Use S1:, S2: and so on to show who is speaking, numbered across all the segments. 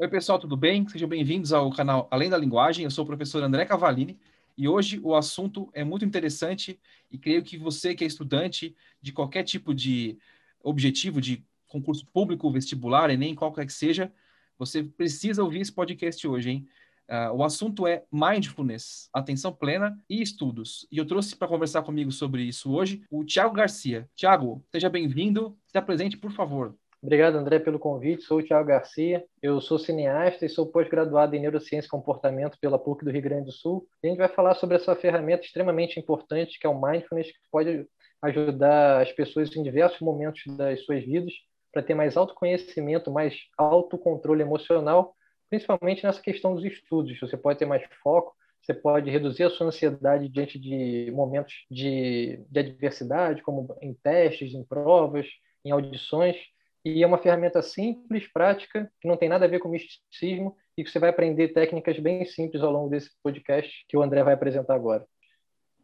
S1: Oi, pessoal, tudo bem? Sejam bem-vindos ao canal Além da Linguagem. Eu sou o professor André Cavalini e hoje o assunto é muito interessante e creio que você que é estudante de qualquer tipo de objetivo, de concurso público, vestibular, Enem, qualquer que seja, você precisa ouvir esse podcast hoje, hein? Uh, o assunto é mindfulness, atenção plena e estudos. E eu trouxe para conversar comigo sobre isso hoje o Tiago Garcia. Tiago, seja bem-vindo. Se apresente, por favor.
S2: Obrigado, André, pelo convite. Sou o Thiago Garcia, eu sou cineasta e sou pós-graduado em Neurociência e Comportamento pela PUC do Rio Grande do Sul. E a gente vai falar sobre essa ferramenta extremamente importante que é o Mindfulness, que pode ajudar as pessoas em diversos momentos das suas vidas para ter mais autoconhecimento, mais autocontrole emocional, principalmente nessa questão dos estudos. Você pode ter mais foco, você pode reduzir a sua ansiedade diante de momentos de, de adversidade, como em testes, em provas, em audições e é uma ferramenta simples, prática, que não tem nada a ver com misticismo e que você vai aprender técnicas bem simples ao longo desse podcast que o André vai apresentar agora.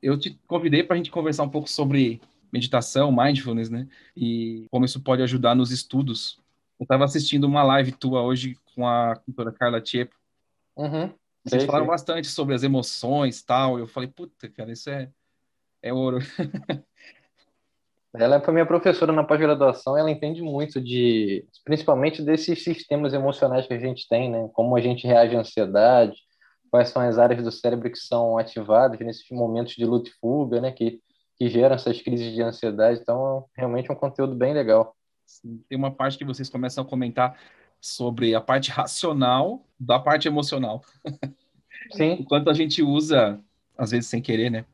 S1: Eu te convidei para a gente conversar um pouco sobre meditação, mindfulness, né? E como isso pode ajudar nos estudos. Eu estava assistindo uma live tua hoje com a doutora Carla Tiepo.
S2: Uhum.
S1: Vocês sei, falaram sei. bastante sobre as emoções tal. Eu falei, puta, cara, isso é, é ouro.
S2: Ela foi minha professora na pós-graduação, ela entende muito de, principalmente desses sistemas emocionais que a gente tem, né? Como a gente reage à ansiedade, quais são as áreas do cérebro que são ativadas nesses momentos de luta e fuga, né? Que, que geram essas crises de ansiedade. Então, realmente é um conteúdo bem legal.
S1: Tem uma parte que vocês começam a comentar sobre a parte racional da parte emocional.
S2: Sim.
S1: Enquanto a gente usa, às vezes sem querer, né?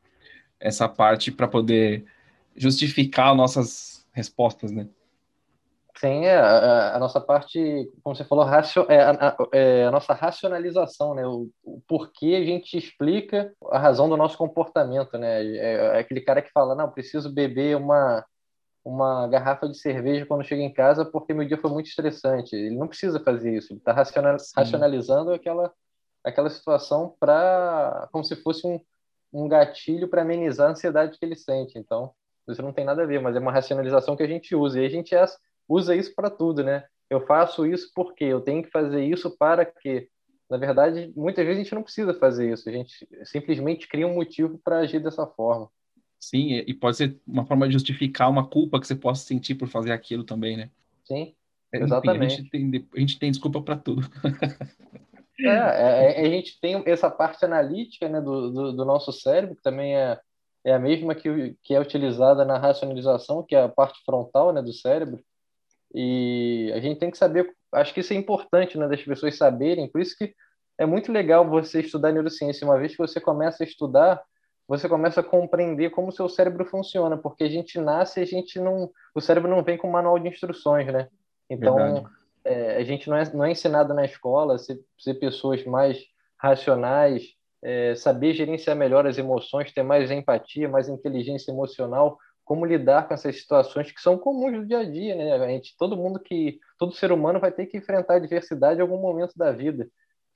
S1: Essa parte para poder justificar nossas respostas, né?
S2: Sim, é, a, a, nossa parte, como você falou, racio, é, a, é, a, nossa racionalização, né? O, o, porquê a gente explica a razão do nosso comportamento, né? É, é, aquele cara que fala, não, preciso beber uma, uma garrafa de cerveja quando chega em casa porque meu dia foi muito estressante. Ele não precisa fazer isso, ele está racional, racionalizando aquela, aquela situação para como se fosse um, um gatilho para amenizar a ansiedade que ele sente. Então, isso não tem nada a ver, mas é uma racionalização que a gente usa. E a gente usa isso para tudo, né? Eu faço isso porque eu tenho que fazer isso para que. Na verdade, muitas vezes a gente não precisa fazer isso. A gente simplesmente cria um motivo para agir dessa forma.
S1: Sim, e pode ser uma forma de justificar uma culpa que você possa sentir por fazer aquilo também, né?
S2: Sim, exatamente.
S1: Enfim, a, gente tem, a gente tem desculpa para tudo.
S2: É, é, é, a gente tem essa parte analítica né, do, do, do, nosso cérebro, que também é, é a mesma que, que é utilizada na racionalização, que é a parte frontal né, do cérebro. E a gente tem que saber, acho que isso é importante né, das pessoas saberem, por isso que é muito legal você estudar neurociência. Uma vez que você começa a estudar, você começa a compreender como o seu cérebro funciona, porque a gente nasce e a gente não. O cérebro não vem com manual de instruções, né? Então, é, a gente não é, não é ensinado na escola a ser, ser pessoas mais racionais, é, saber gerenciar melhor as emoções, ter mais empatia, mais inteligência emocional, como lidar com essas situações que são comuns do dia a dia, né? A gente, todo mundo que, todo ser humano vai ter que enfrentar a adversidade em algum momento da vida.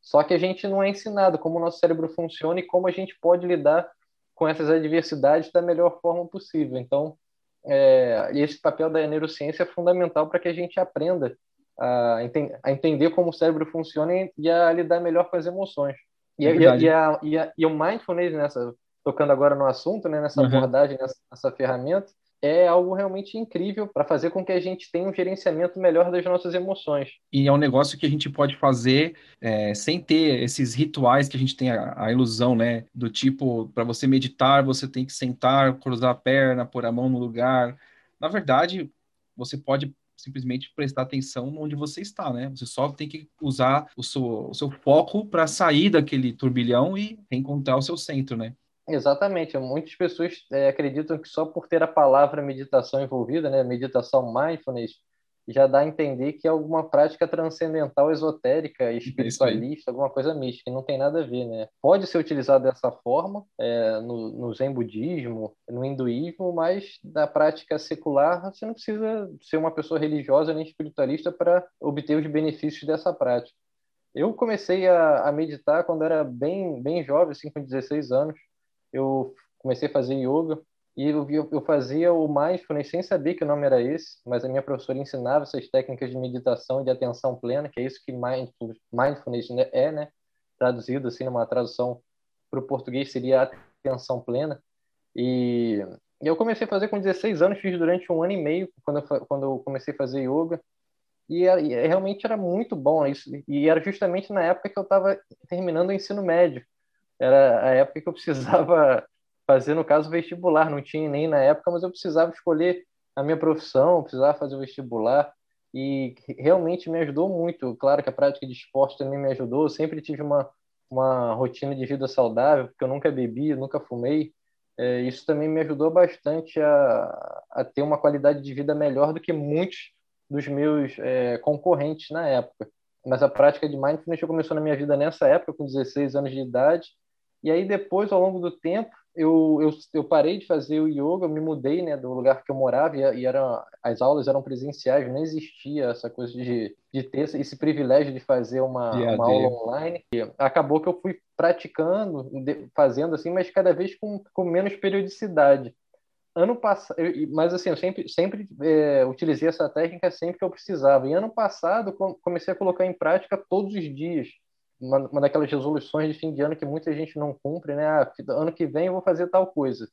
S2: Só que a gente não é ensinado como o nosso cérebro funciona e como a gente pode lidar com essas adversidades da melhor forma possível. Então, é, esse papel da neurociência é fundamental para que a gente aprenda a, a entender como o cérebro funciona e a lidar melhor com as emoções. E, é e, a, e, a, e, a, e, o mindfulness, nessa, tocando agora no assunto, né, nessa uhum. abordagem, nessa, nessa ferramenta, é algo realmente incrível para fazer com que a gente tenha um gerenciamento melhor das nossas emoções.
S1: E é um negócio que a gente pode fazer é, sem ter esses rituais que a gente tem a, a ilusão, né? Do tipo, para você meditar, você tem que sentar, cruzar a perna, pôr a mão no lugar. Na verdade, você pode simplesmente prestar atenção onde você está, né? Você só tem que usar o seu, o seu foco para sair daquele turbilhão e encontrar o seu centro, né?
S2: Exatamente. Muitas pessoas é, acreditam que só por ter a palavra meditação envolvida, né, meditação mindfulness, já dá a entender que é alguma prática transcendental, esotérica, espiritualista, alguma coisa mística, não tem nada a ver, né? Pode ser utilizado dessa forma é, no, no Zen budismo, no hinduísmo, mas da prática secular você não precisa ser uma pessoa religiosa nem espiritualista para obter os benefícios dessa prática. Eu comecei a, a meditar quando era bem, bem jovem, assim, com 16 anos. Eu comecei a fazer yoga e eu, eu fazia o mindfulness sem saber que o nome era esse, mas a minha professora ensinava essas técnicas de meditação e de atenção plena, que é isso que mindfulness né, é, né? Traduzido assim numa tradução para o português seria atenção plena. E eu comecei a fazer com 16 anos, fiz durante um ano e meio quando eu, quando eu comecei a fazer yoga. E, e realmente era muito bom isso. E era justamente na época que eu estava terminando o ensino médio. Era a época que eu precisava fazer, no caso, vestibular. Não tinha nem na época, mas eu precisava escolher a minha profissão, precisava fazer o vestibular. E realmente me ajudou muito. Claro que a prática de esporte também me ajudou. Eu sempre tive uma, uma rotina de vida saudável, porque eu nunca bebi, nunca fumei. É, isso também me ajudou bastante a, a ter uma qualidade de vida melhor do que muitos dos meus é, concorrentes na época. Mas a prática de mindfulness começou na minha vida nessa época, com 16 anos de idade. E aí depois, ao longo do tempo, eu, eu, eu parei de fazer o yoga, eu me mudei né, do lugar que eu morava e, e era, as aulas eram presenciais, não existia essa coisa de, de ter esse privilégio de fazer uma, uma aula online. E acabou que eu fui praticando, fazendo assim, mas cada vez com, com menos periodicidade. Ano passado, mas assim, eu sempre, sempre é, utilizei essa técnica sempre que eu precisava. E ano passado comecei a colocar em prática todos os dias uma, uma daquelas resoluções de fim de ano que muita gente não cumpre, né? Ah, ano que vem eu vou fazer tal coisa.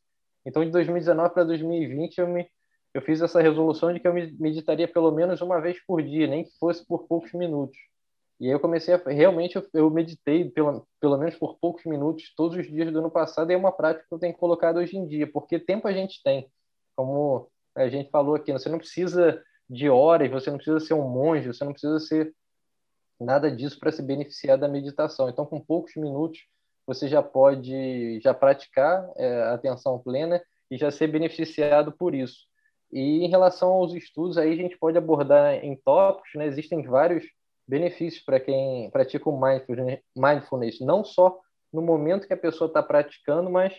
S2: Então, de 2019 para 2020, eu me eu fiz essa resolução de que eu meditaria pelo menos uma vez por dia, nem que fosse por poucos minutos. E aí eu comecei a realmente eu, eu meditei pelo, pelo menos por poucos minutos todos os dias do ano passado e é uma prática que eu tenho colocado hoje em dia, porque tempo a gente tem. Como a gente falou aqui, você não precisa de horas, você não precisa ser um monge, você não precisa ser nada disso para se beneficiar da meditação. Então, com poucos minutos, você já pode já praticar é, atenção plena e já ser beneficiado por isso. E em relação aos estudos, aí a gente pode abordar em tópicos, né? Existem vários benefícios para quem pratica o mindfulness, não só no momento que a pessoa está praticando, mas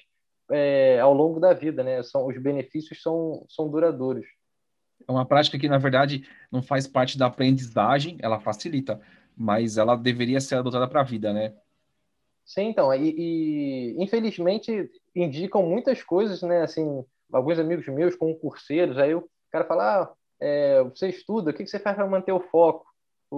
S2: é, ao longo da vida, né? São, os benefícios são, são duradouros.
S1: É uma prática que, na verdade, não faz parte da aprendizagem, ela facilita mas ela deveria ser adotada para a vida, né?
S2: Sim, então, e, e, infelizmente indicam muitas coisas, né? Assim, alguns amigos meus, concurseiros, aí o cara fala, ah, é, você estuda, o que você faz para manter o foco?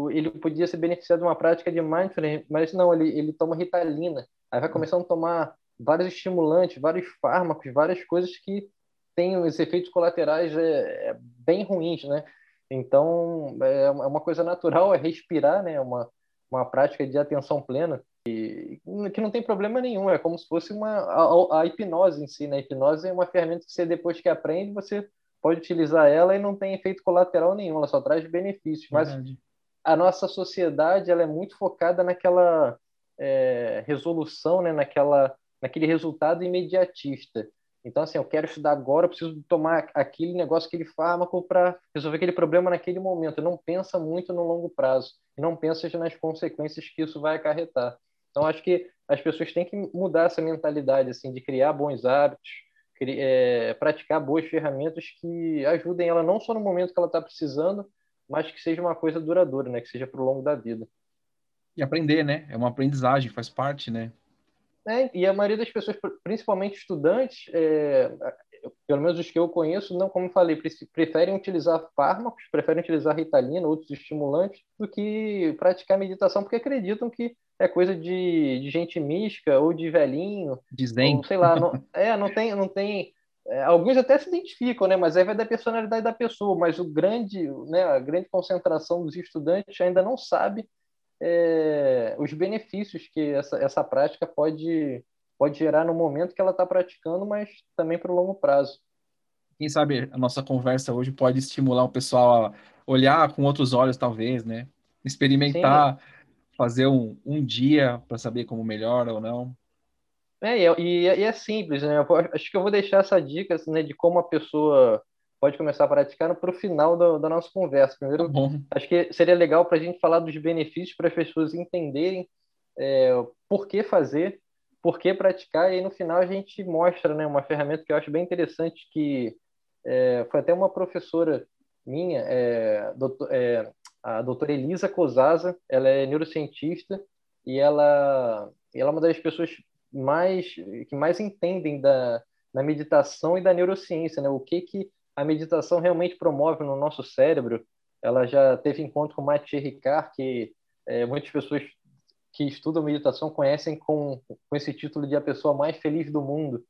S2: Ele podia se beneficiar de uma prática de mindfulness, mas não, ele, ele toma ritalina, aí vai começando a tomar vários estimulantes, vários fármacos, várias coisas que têm os efeitos colaterais é, é bem ruins, né? Então, é, é uma coisa natural, é respirar, né? Uma, uma prática de atenção plena, e, que não tem problema nenhum, é como se fosse uma, a, a, hipnose em si, né? A hipnose é uma ferramenta que você, depois que aprende, você pode utilizar ela e não tem efeito colateral nenhum, ela só traz benefícios. Mas Verdade. a nossa sociedade, ela é muito focada naquela é, resolução, né? Naquela, naquele resultado imediatista. Então, assim, eu quero estudar agora, eu preciso tomar aquele negócio, aquele fármaco para resolver aquele problema naquele momento. Não pensa muito no longo prazo não pensa nas consequências que isso vai acarretar. Então, acho que as pessoas têm que mudar essa mentalidade, assim, de criar bons hábitos, é, praticar boas ferramentas que ajudem ela não só no momento que ela está precisando, mas que seja uma coisa duradoura, né? Que seja para o longo da vida.
S1: E aprender, né? É uma aprendizagem, faz parte, né?
S2: É, e a maioria das pessoas, principalmente estudantes, é, pelo menos os que eu conheço, não, como falei, preferem utilizar fármacos, preferem utilizar ritalina, outros estimulantes, do que praticar meditação, porque acreditam que é coisa de, de gente mística ou de velhinho.
S1: Dizem.
S2: sei lá, não, é, não tem, não tem é, alguns até se identificam, né? Mas aí vai da personalidade da pessoa. Mas o grande, né? A grande concentração dos estudantes ainda não sabe é, os benefícios que essa, essa prática pode, pode gerar no momento que ela está praticando, mas também para o longo prazo.
S1: Quem sabe a nossa conversa hoje pode estimular o pessoal a olhar com outros olhos, talvez, né? Experimentar, Sim. fazer um, um dia para saber como melhora ou não.
S2: É, e, é, e é simples, né? Acho que eu vou deixar essa dica assim, né, de como a pessoa pode começar a praticar para o final do, da nossa conversa. Primeiro, tá acho que seria legal para a gente falar dos benefícios para as pessoas entenderem é, por que fazer, por que praticar, e aí no final a gente mostra né, uma ferramenta que eu acho bem interessante, que é, foi até uma professora minha, é, doutor, é, a doutora Elisa Cosaza, ela é neurocientista e ela, ela é uma das pessoas mais que mais entendem da, na meditação e da neurociência, né? O que que a meditação realmente promove no nosso cérebro? Ela já teve encontro com Mathieu Ricard, que é, muitas pessoas que estudam meditação conhecem com, com esse título de a pessoa mais feliz do mundo.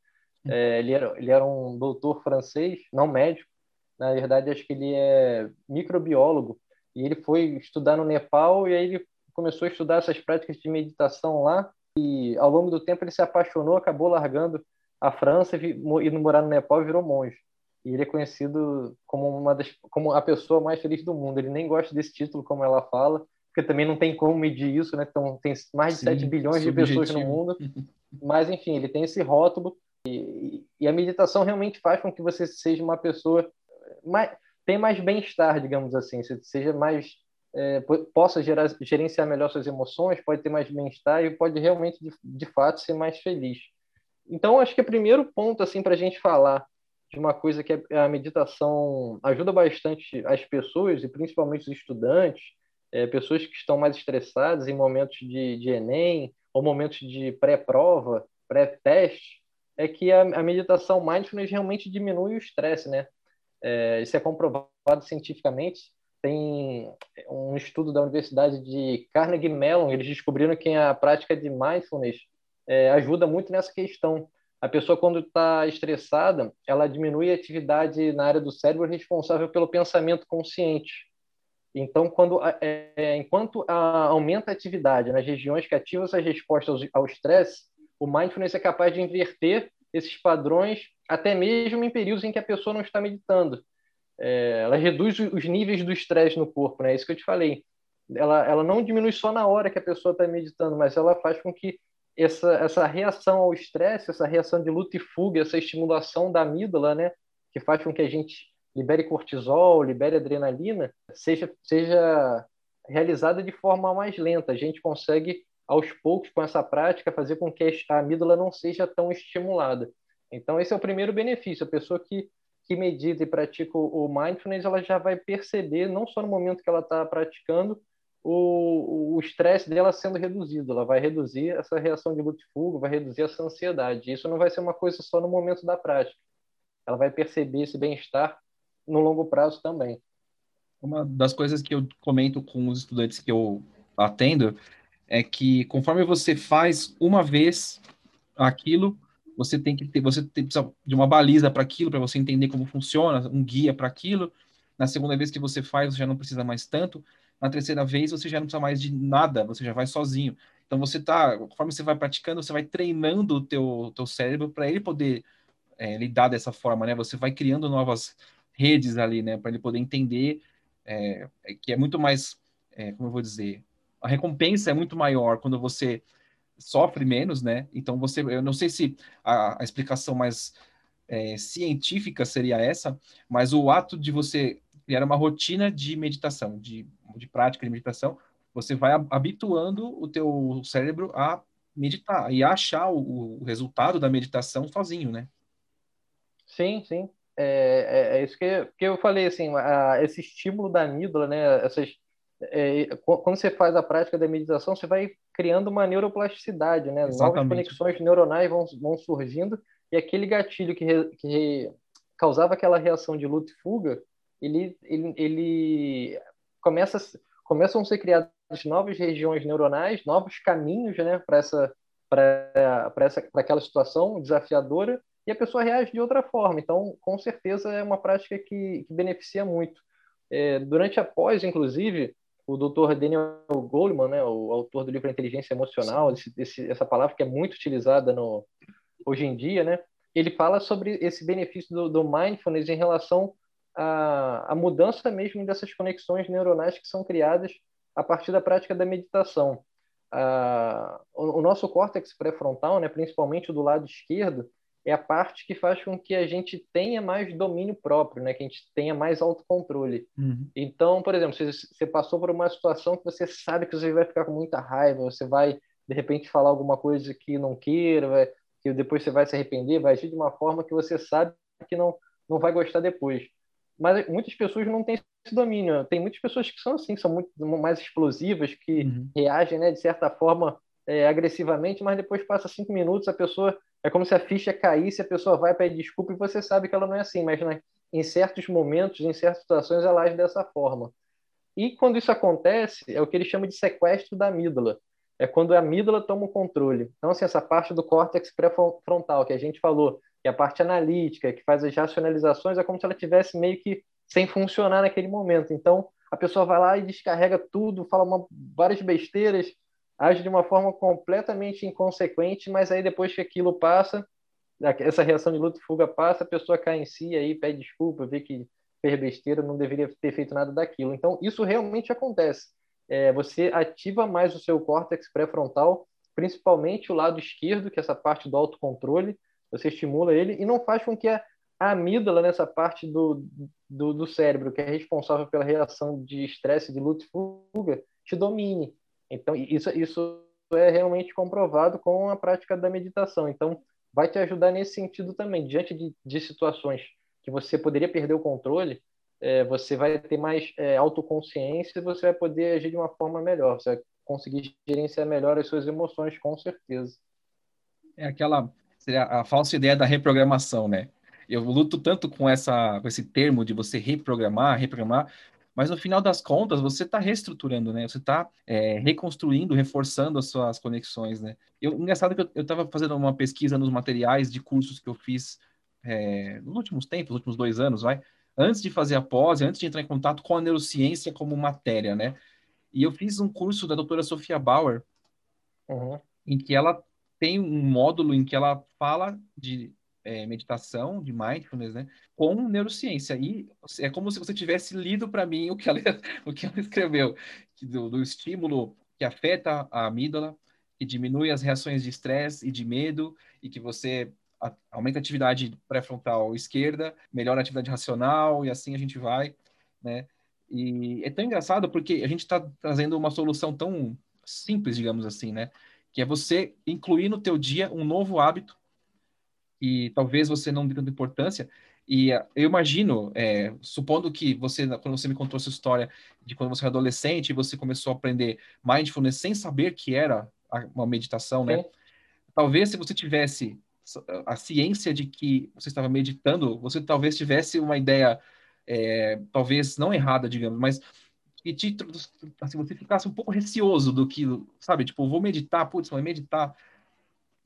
S2: É, ele, era, ele era um doutor francês, não médico, na verdade acho que ele é microbiólogo, e ele foi estudar no Nepal e aí ele começou a estudar essas práticas de meditação lá, e ao longo do tempo ele se apaixonou, acabou largando a França e indo morar no Nepal e virou monge. E ele é conhecido como uma das, como a pessoa mais feliz do mundo. Ele nem gosta desse título, como ela fala, porque também não tem como medir isso, né? Então, tem mais de Sim, 7 bilhões subjetivo. de pessoas no mundo. Mas, enfim, ele tem esse rótulo. E, e, a meditação realmente faz com que você seja uma pessoa mais, tem mais bem-estar, digamos assim, seja mais é, possa gerar, gerenciar melhor suas emoções, pode ter mais bem-estar e pode realmente, de, de, fato, ser mais feliz. Então, acho que o primeiro ponto assim para a gente falar de uma coisa que a meditação ajuda bastante as pessoas e principalmente os estudantes é, pessoas que estão mais estressadas em momentos de, de Enem ou momentos de pré-prova, pré-teste, é que a, a, meditação mindfulness realmente diminui o estresse, né? É, isso é comprovado cientificamente. Tem um estudo da Universidade de Carnegie Mellon, eles descobriram que a prática de mindfulness é, ajuda muito nessa questão. A pessoa, quando está estressada, ela diminui a atividade na área do cérebro responsável pelo pensamento consciente. Então, quando, é, é, enquanto a, aumenta a atividade nas regiões que ativam essa resposta ao estresse, o mindfulness é capaz de inverter esses padrões até mesmo em períodos em que a pessoa não está meditando. É, ela reduz os níveis do estresse no corpo, né? É isso que eu te falei. Ela, ela não diminui só na hora que a pessoa está meditando, mas ela faz com que essa, essa reação ao estresse, essa reação de luta e fuga, essa estimulação da amígdala, né? Que faz com que a gente libere cortisol, libere adrenalina, seja, seja realizada de forma mais lenta. A gente consegue, aos poucos, com essa prática, fazer com que a amígdala não seja tão estimulada. Então, esse é o primeiro benefício. A pessoa que, que medita e pratica o mindfulness, ela já vai perceber, não só no momento que ela está praticando, o estresse dela sendo reduzido. Ela vai reduzir essa reação de luta e fuga, vai reduzir essa ansiedade. Isso não vai ser uma coisa só no momento da prática. Ela vai perceber esse bem-estar no longo prazo também.
S1: Uma das coisas que eu comento com os estudantes que eu atendo é que conforme você faz uma vez aquilo, você tem que ter, você tem, precisa de uma baliza para aquilo, para você entender como funciona, um guia para aquilo. Na segunda vez que você faz, você já não precisa mais tanto. Na terceira vez, você já não precisa mais de nada, você já vai sozinho. Então você tá, conforme você vai praticando, você vai treinando o teu, teu cérebro para ele poder é, lidar dessa forma, né? Você vai criando novas redes ali, né, para ele poder entender é, é, que é muito mais, é, como eu vou dizer, a recompensa é muito maior quando você sofre menos, né? Então você, eu não sei se a, a explicação mais é, científica seria essa, mas o ato de você criar uma rotina de meditação, de, de prática de meditação, você vai habituando o teu cérebro a meditar e a achar o, o resultado da meditação sozinho, né?
S2: Sim, sim é, é, é isso que, que eu falei, assim, a, esse estímulo da amígdala, né, essas, é, quando você faz a prática da meditação, você vai criando uma neuroplasticidade, né, Exatamente. novas conexões neuronais vão, vão surgindo, e aquele gatilho que, re, que causava aquela reação de luta e fuga, ele, ele, ele começa, começam a ser criadas novas regiões neuronais, novos caminhos, né, para essa para aquela situação desafiadora e a pessoa reage de outra forma. Então, com certeza, é uma prática que, que beneficia muito. É, durante a pós, inclusive, o Dr. Daniel Goleman, né, o autor do livro Inteligência Emocional, esse, esse, essa palavra que é muito utilizada no, hoje em dia, né, ele fala sobre esse benefício do, do mindfulness em relação à, à mudança mesmo dessas conexões neuronais que são criadas a partir da prática da meditação. O, o, nosso córtex pré-frontal, né, principalmente do lado esquerdo, é a parte que faz com que a gente tenha mais domínio próprio, né? Que a gente tenha mais autocontrole. Uhum. Então, por exemplo, se você passou por uma situação que você sabe que você vai ficar com muita raiva, você vai de repente falar alguma coisa que não queira, vai, que depois você vai se arrepender, vai agir de uma forma que você sabe que não não vai gostar depois. Mas muitas pessoas não têm esse domínio. Tem muitas pessoas que são assim, são muito mais explosivas, que uhum. reagem, né, de certa forma, é, agressivamente, mas depois passa cinco minutos, a pessoa é como se a ficha caísse, a pessoa vai pedir desculpa e você sabe que ela não é assim, mas né, em certos momentos, em certas situações, ela age dessa forma. E quando isso acontece, é o que ele chama de sequestro da amígdala. É quando a amígdala toma o controle. Então, assim, essa parte do córtex pré-frontal que a gente falou, que é a parte analítica, que faz as racionalizações, é como se ela tivesse meio que sem funcionar naquele momento. Então, a pessoa vai lá e descarrega tudo, fala uma, várias besteiras, age de uma forma completamente inconsequente, mas aí depois que aquilo passa, essa reação de luta e fuga passa, a pessoa cai em si, aí pede desculpa, vê que fez besteira, não deveria ter feito nada daquilo. Então, isso realmente acontece. É, você ativa mais o seu córtex pré-frontal, principalmente o lado esquerdo, que é essa parte do autocontrole, você estimula ele e não faz com que a amígdala, nessa parte do, do, do cérebro, que é responsável pela reação de estresse, de luta e fuga, te domine. Então, isso, isso é realmente comprovado com a prática da meditação. Então, vai te ajudar nesse sentido também. Diante de, de situações que você poderia perder o controle, é, você vai ter mais é, autoconsciência e você vai poder agir de uma forma melhor. Você vai conseguir gerenciar melhor as suas emoções, com certeza.
S1: É aquela seria a falsa ideia da reprogramação, né? Eu luto tanto com essa com esse termo de você reprogramar, reprogramar, mas no final das contas você está reestruturando, né? Você está é, reconstruindo, reforçando as suas conexões, né? Eu, engraçado que eu estava fazendo uma pesquisa nos materiais de cursos que eu fiz é, nos últimos tempos, nos últimos dois anos, vai, antes de fazer a pós, antes de entrar em contato com a neurociência como matéria, né? E eu fiz um curso da doutora Sofia Bauer, uhum. em que ela tem um módulo em que ela fala de é, meditação, de mindfulness, né, com neurociência. E é como se você tivesse lido para mim o que ela, o que ela escreveu, do, do estímulo que afeta a amígdala, que diminui as reações de estresse e de medo, e que você aumenta a atividade pré-frontal esquerda, melhora a atividade racional, e assim a gente vai, né? E é tão engraçado porque a gente está trazendo uma solução tão simples, digamos assim, né? Que é você incluir no teu dia um novo hábito e talvez você não dê tanta importância. E eu imagino, é, supondo que você, quando você me contou essa história de quando você era adolescente e você começou a aprender mindfulness sem saber que era uma meditação, né? Talvez se você tivesse a ciência de que você estava meditando, você talvez tivesse uma ideia, é, talvez não errada, digamos, mas que te, assim, você ficasse um pouco receoso do que, sabe? Tipo, vou meditar, putz, vai meditar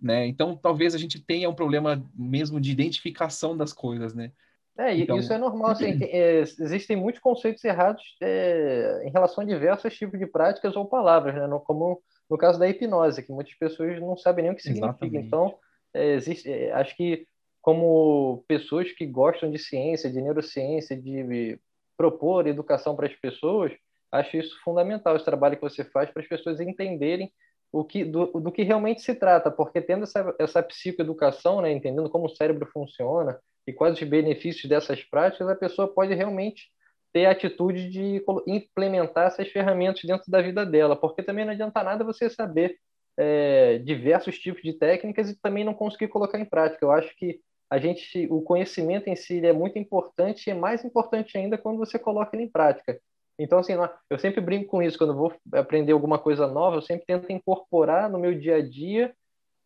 S1: né? Então, talvez a gente tenha um problema mesmo de identificação das coisas, né?
S2: É,
S1: então...
S2: isso é normal. Assim, é, existem muitos conceitos errados é, em relação a diversos tipos de práticas ou palavras, né? No, como no caso da hipnose, que muitas pessoas não sabem nem o que significa. Exatamente. Então, é, existe, é, acho que como pessoas que gostam de ciência, de neurociência, de propor educação para as pessoas, acho isso fundamental, esse trabalho que você faz para as pessoas entenderem o que, do, do que realmente se trata, porque tendo essa, essa psicoeducação, né, entendendo como o cérebro funciona e quais os benefícios dessas práticas, a pessoa pode realmente ter a atitude de implementar essas ferramentas dentro da vida dela, porque também não adianta nada você saber é, diversos tipos de técnicas e também não conseguir colocar em prática. Eu acho que a gente, o conhecimento em si é muito importante e é mais importante ainda quando você coloca ele em prática. Então, assim, eu sempre brinco com isso. Quando vou aprender alguma coisa nova, eu sempre tento incorporar no meu dia a dia,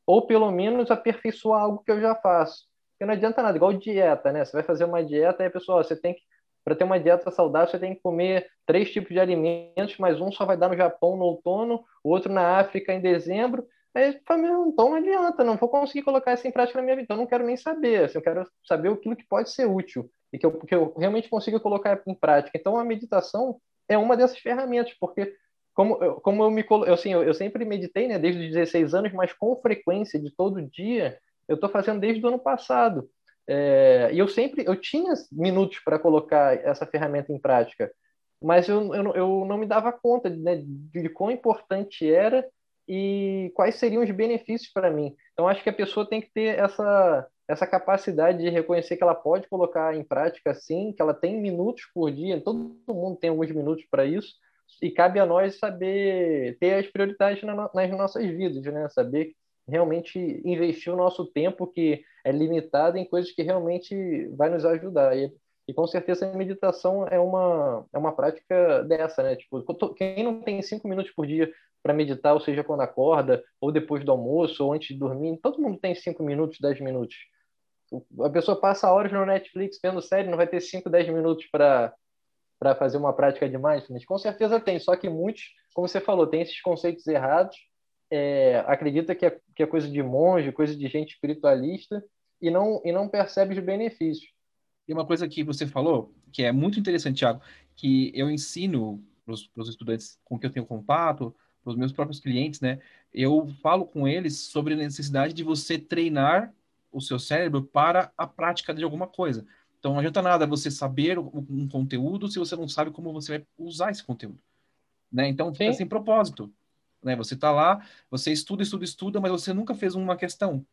S2: ou pelo menos aperfeiçoar algo que eu já faço. Porque não adianta nada, igual dieta, né? Você vai fazer uma dieta e a pessoa, você tem que, para ter uma dieta saudável, você tem que comer três tipos de alimentos, mas um só vai dar no Japão no outono, o outro na África em dezembro. Aí fala, então não adianta, não vou conseguir colocar isso em prática na minha vida, então eu não quero nem saber, assim, eu quero saber aquilo que pode ser útil e que eu, que eu realmente consiga colocar em prática. Então, a meditação é uma dessas ferramentas, porque como, como eu me eu, assim, eu, eu sempre meditei, né, desde os 16 anos, mas com frequência de todo dia, eu estou fazendo desde o ano passado. É, e eu sempre eu tinha minutos para colocar essa ferramenta em prática, mas eu, eu, eu não me dava conta né, de quão importante era e quais seriam os benefícios para mim. Então, acho que a pessoa tem que ter essa, essa capacidade de reconhecer que ela pode colocar em prática sim, que ela tem minutos por dia, todo mundo tem alguns minutos para isso, e cabe a nós saber ter as prioridades nas nossas vidas, né? Saber realmente investir o nosso tempo que é limitado em coisas que realmente vai nos ajudar. E E com certeza a meditação é uma, é uma prática dessa, né? Tipo, quem não tem cinco minutos por dia para meditar, ou seja, quando acorda, ou depois do almoço, ou antes de dormir, todo mundo tem cinco minutos, dez minutos. A pessoa passa horas no Netflix vendo série, não vai ter cinco, dez minutos para para fazer uma prática de mindfulness? Com certeza tem, só que muitos, como você falou, tem esses conceitos errados, é, acredita que é, que é coisa de monge, coisa de gente espiritualista, e não, e não percebe os benefícios.
S1: E uma coisa que você falou, que é muito interessante, Thiago, que eu ensino para os estudantes com que eu tenho contato, para os meus próprios clientes, né? Eu falo com eles sobre a necessidade de você treinar o seu cérebro para a prática de alguma coisa. Então não adianta nada você saber um conteúdo se você não sabe como você vai usar esse conteúdo, né? Então fica sem propósito, né? Você está lá, você estuda, estuda, estuda, mas você nunca fez uma questão.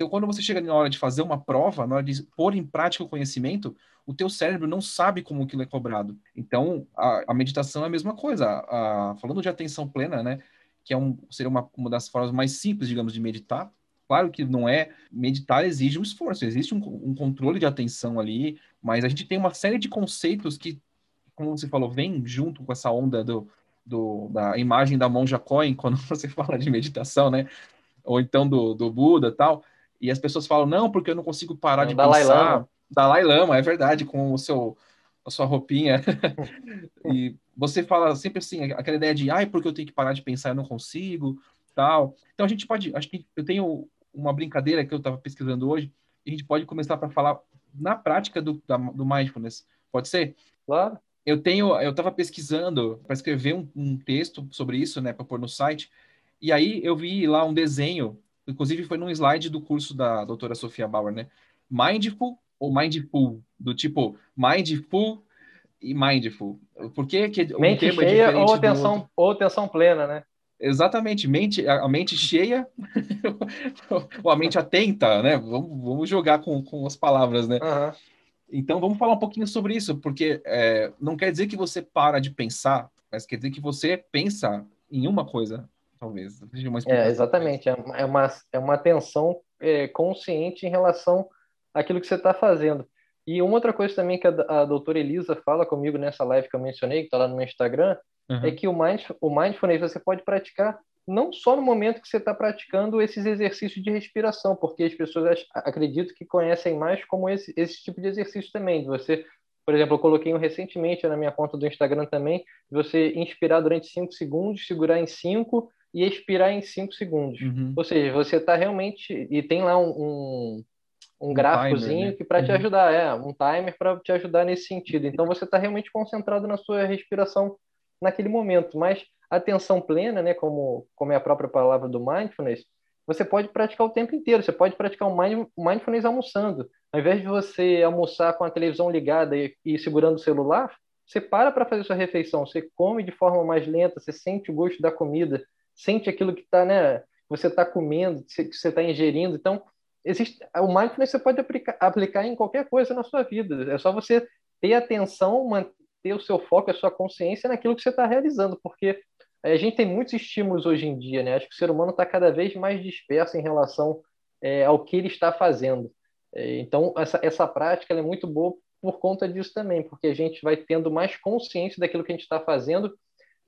S1: Então, quando você chega na hora de fazer uma prova, na hora de pôr em prática o conhecimento, o teu cérebro não sabe como aquilo é cobrado. Então, a, a meditação é a mesma coisa. A, a, falando de atenção plena, né, que é um, seria uma, uma das formas mais simples, digamos, de meditar. Claro que não é meditar exige um esforço, existe um, um controle de atenção ali, mas a gente tem uma série de conceitos que, como você falou, vem junto com essa onda do, do, da imagem da monja Cohen, quando você fala de meditação, né? Ou então do, do Buda tal. E as pessoas falam, não, porque eu não consigo parar de Dalai pensar. Lama. Dalai Lama, é verdade, com o seu, a sua roupinha. e você fala sempre assim, aquela ideia de, ai, porque eu tenho que parar de pensar, eu não consigo, tal. Então a gente pode, acho que eu tenho uma brincadeira que eu estava pesquisando hoje, e a gente pode começar para falar na prática do, da, do mindfulness. Pode ser?
S2: Claro.
S1: Eu tenho, eu estava pesquisando para escrever um, um, texto sobre isso, né, para pôr no site, e aí eu vi lá um desenho inclusive foi num slide do curso da doutora Sofia Bauer, né? Mindful ou mindful? Do tipo, mindful e mindful. Por que, que
S2: mente um cheia ou atenção, ou atenção plena, né?
S1: Exatamente, mente, a mente cheia ou a mente atenta, né? Vamos, vamos jogar com, com as palavras, né? Uhum. Então, vamos falar um pouquinho sobre isso, porque é, não quer dizer que você para de pensar, mas quer dizer que você pensa em uma coisa talvez.
S2: É, exatamente. É, é uma, é uma atenção é, consciente em relação àquilo que você está fazendo. E uma outra coisa também que a, a doutora Elisa fala comigo nessa live que eu mencionei, que está lá no meu Instagram, uhum. é que o, mind, o mindfulness você pode praticar não só no momento que você está praticando esses exercícios de respiração, porque as pessoas acredito que conhecem mais como esse, esse tipo de exercício também, de você por exemplo, eu coloquei um recentemente na minha conta do Instagram também, você inspirar durante 5 segundos, segurar em 5 e expirar em 5 segundos. Uhum. Ou seja, você está realmente. E tem lá um, um, um gráficozinho né? que para uhum. te ajudar, é, um timer para te ajudar nesse sentido. Então você está realmente concentrado na sua respiração naquele momento. Mas atenção plena, né, como, como é a própria palavra do mindfulness, você pode praticar o tempo inteiro. Você pode praticar o mindfulness almoçando. Ao invés de você almoçar com a televisão ligada e, e segurando o celular, você para para fazer sua refeição. Você come de forma mais lenta, você sente o gosto da comida, sente aquilo que tá, né, você está comendo, que você está ingerindo. Então, existe o mindfulness você pode aplicar, aplicar em qualquer coisa na sua vida. É só você ter atenção, manter o seu foco, a sua consciência naquilo que você está realizando, porque a gente tem muitos estímulos hoje em dia, né? Acho que o ser humano está cada vez mais disperso em relação é, ao que ele está fazendo. É, então, essa, essa prática é muito boa por conta disso também, porque a gente vai tendo mais consciência daquilo que a gente está fazendo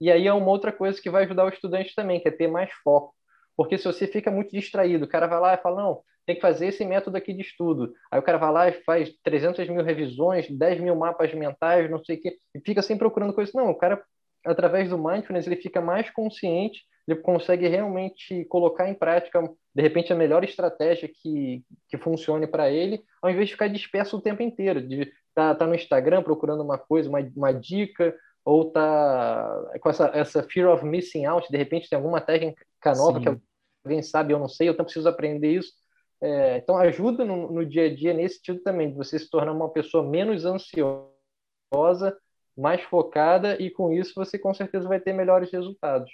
S2: e aí é uma outra coisa que vai ajudar o estudante também, que é ter mais foco. Porque se você fica muito distraído, o cara vai lá e fala, não, tem que fazer esse método aqui de estudo. Aí o cara vai lá e faz 300 mil revisões, 10 mil mapas mentais, não sei o quê, e fica sempre procurando coisas. Não, o cara, através do mindfulness, ele fica mais consciente, ele consegue realmente colocar em prática, de repente, a melhor estratégia que, que funcione para ele, ao invés de ficar disperso o tempo inteiro, de estar tá, tá no Instagram procurando uma coisa, uma, uma dica, ou tá com essa, essa fear of missing out, de repente tem alguma técnica nova Sim. que alguém sabe, eu não sei, eu também preciso aprender isso. É, então, ajuda no, no, dia a dia nesse sentido também, de você se tornar uma pessoa menos ansiosa, mais focada, e com isso você com certeza vai ter melhores resultados.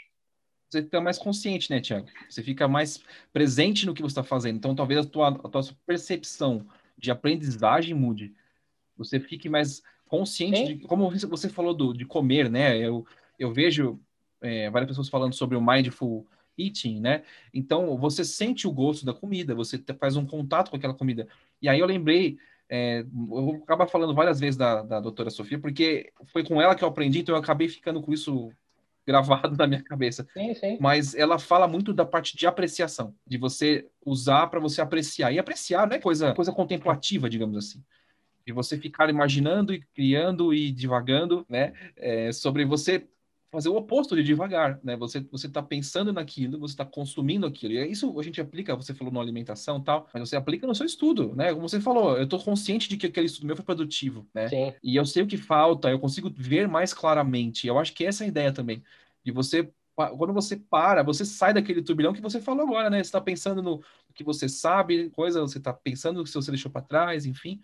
S1: Você fica mais consciente, né, Tiago? Você fica mais presente no que você está fazendo. Então, talvez a tua, a tua percepção de aprendizagem mude. Você fique mais consciente de, como você falou do, de comer, né? Eu, eu vejo é, várias pessoas falando sobre o mindful eating, né? Então, você sente o gosto da comida, você faz um contato com aquela comida. E aí eu lembrei É, eu vou acabar falando várias vezes da, da doutora Sofia, porque foi com ela que eu aprendi, então eu acabei ficando com isso gravado na minha cabeça.
S2: Sim, sim.
S1: Mas ela fala muito da parte de apreciação, de você usar para você apreciar. E apreciar não é coisa, coisa contemplativa, digamos assim. De você ficar imaginando e criando e divagando, né? É, sobre você fazer o oposto de devagar, né? Você você está pensando naquilo, você está consumindo aquilo. E isso a gente aplica, você falou na alimentação tal, mas você aplica no seu estudo, né? Como você falou, eu estou consciente de que aquele estudo meu foi produtivo, né?
S2: Sim.
S1: E eu sei o que falta, eu consigo ver mais claramente. Eu acho que essa é a ideia também, de você quando você para, você sai daquele turbilhão que você falou agora, né? Você está pensando no que você sabe, coisa, você está pensando no que você deixou para trás, enfim.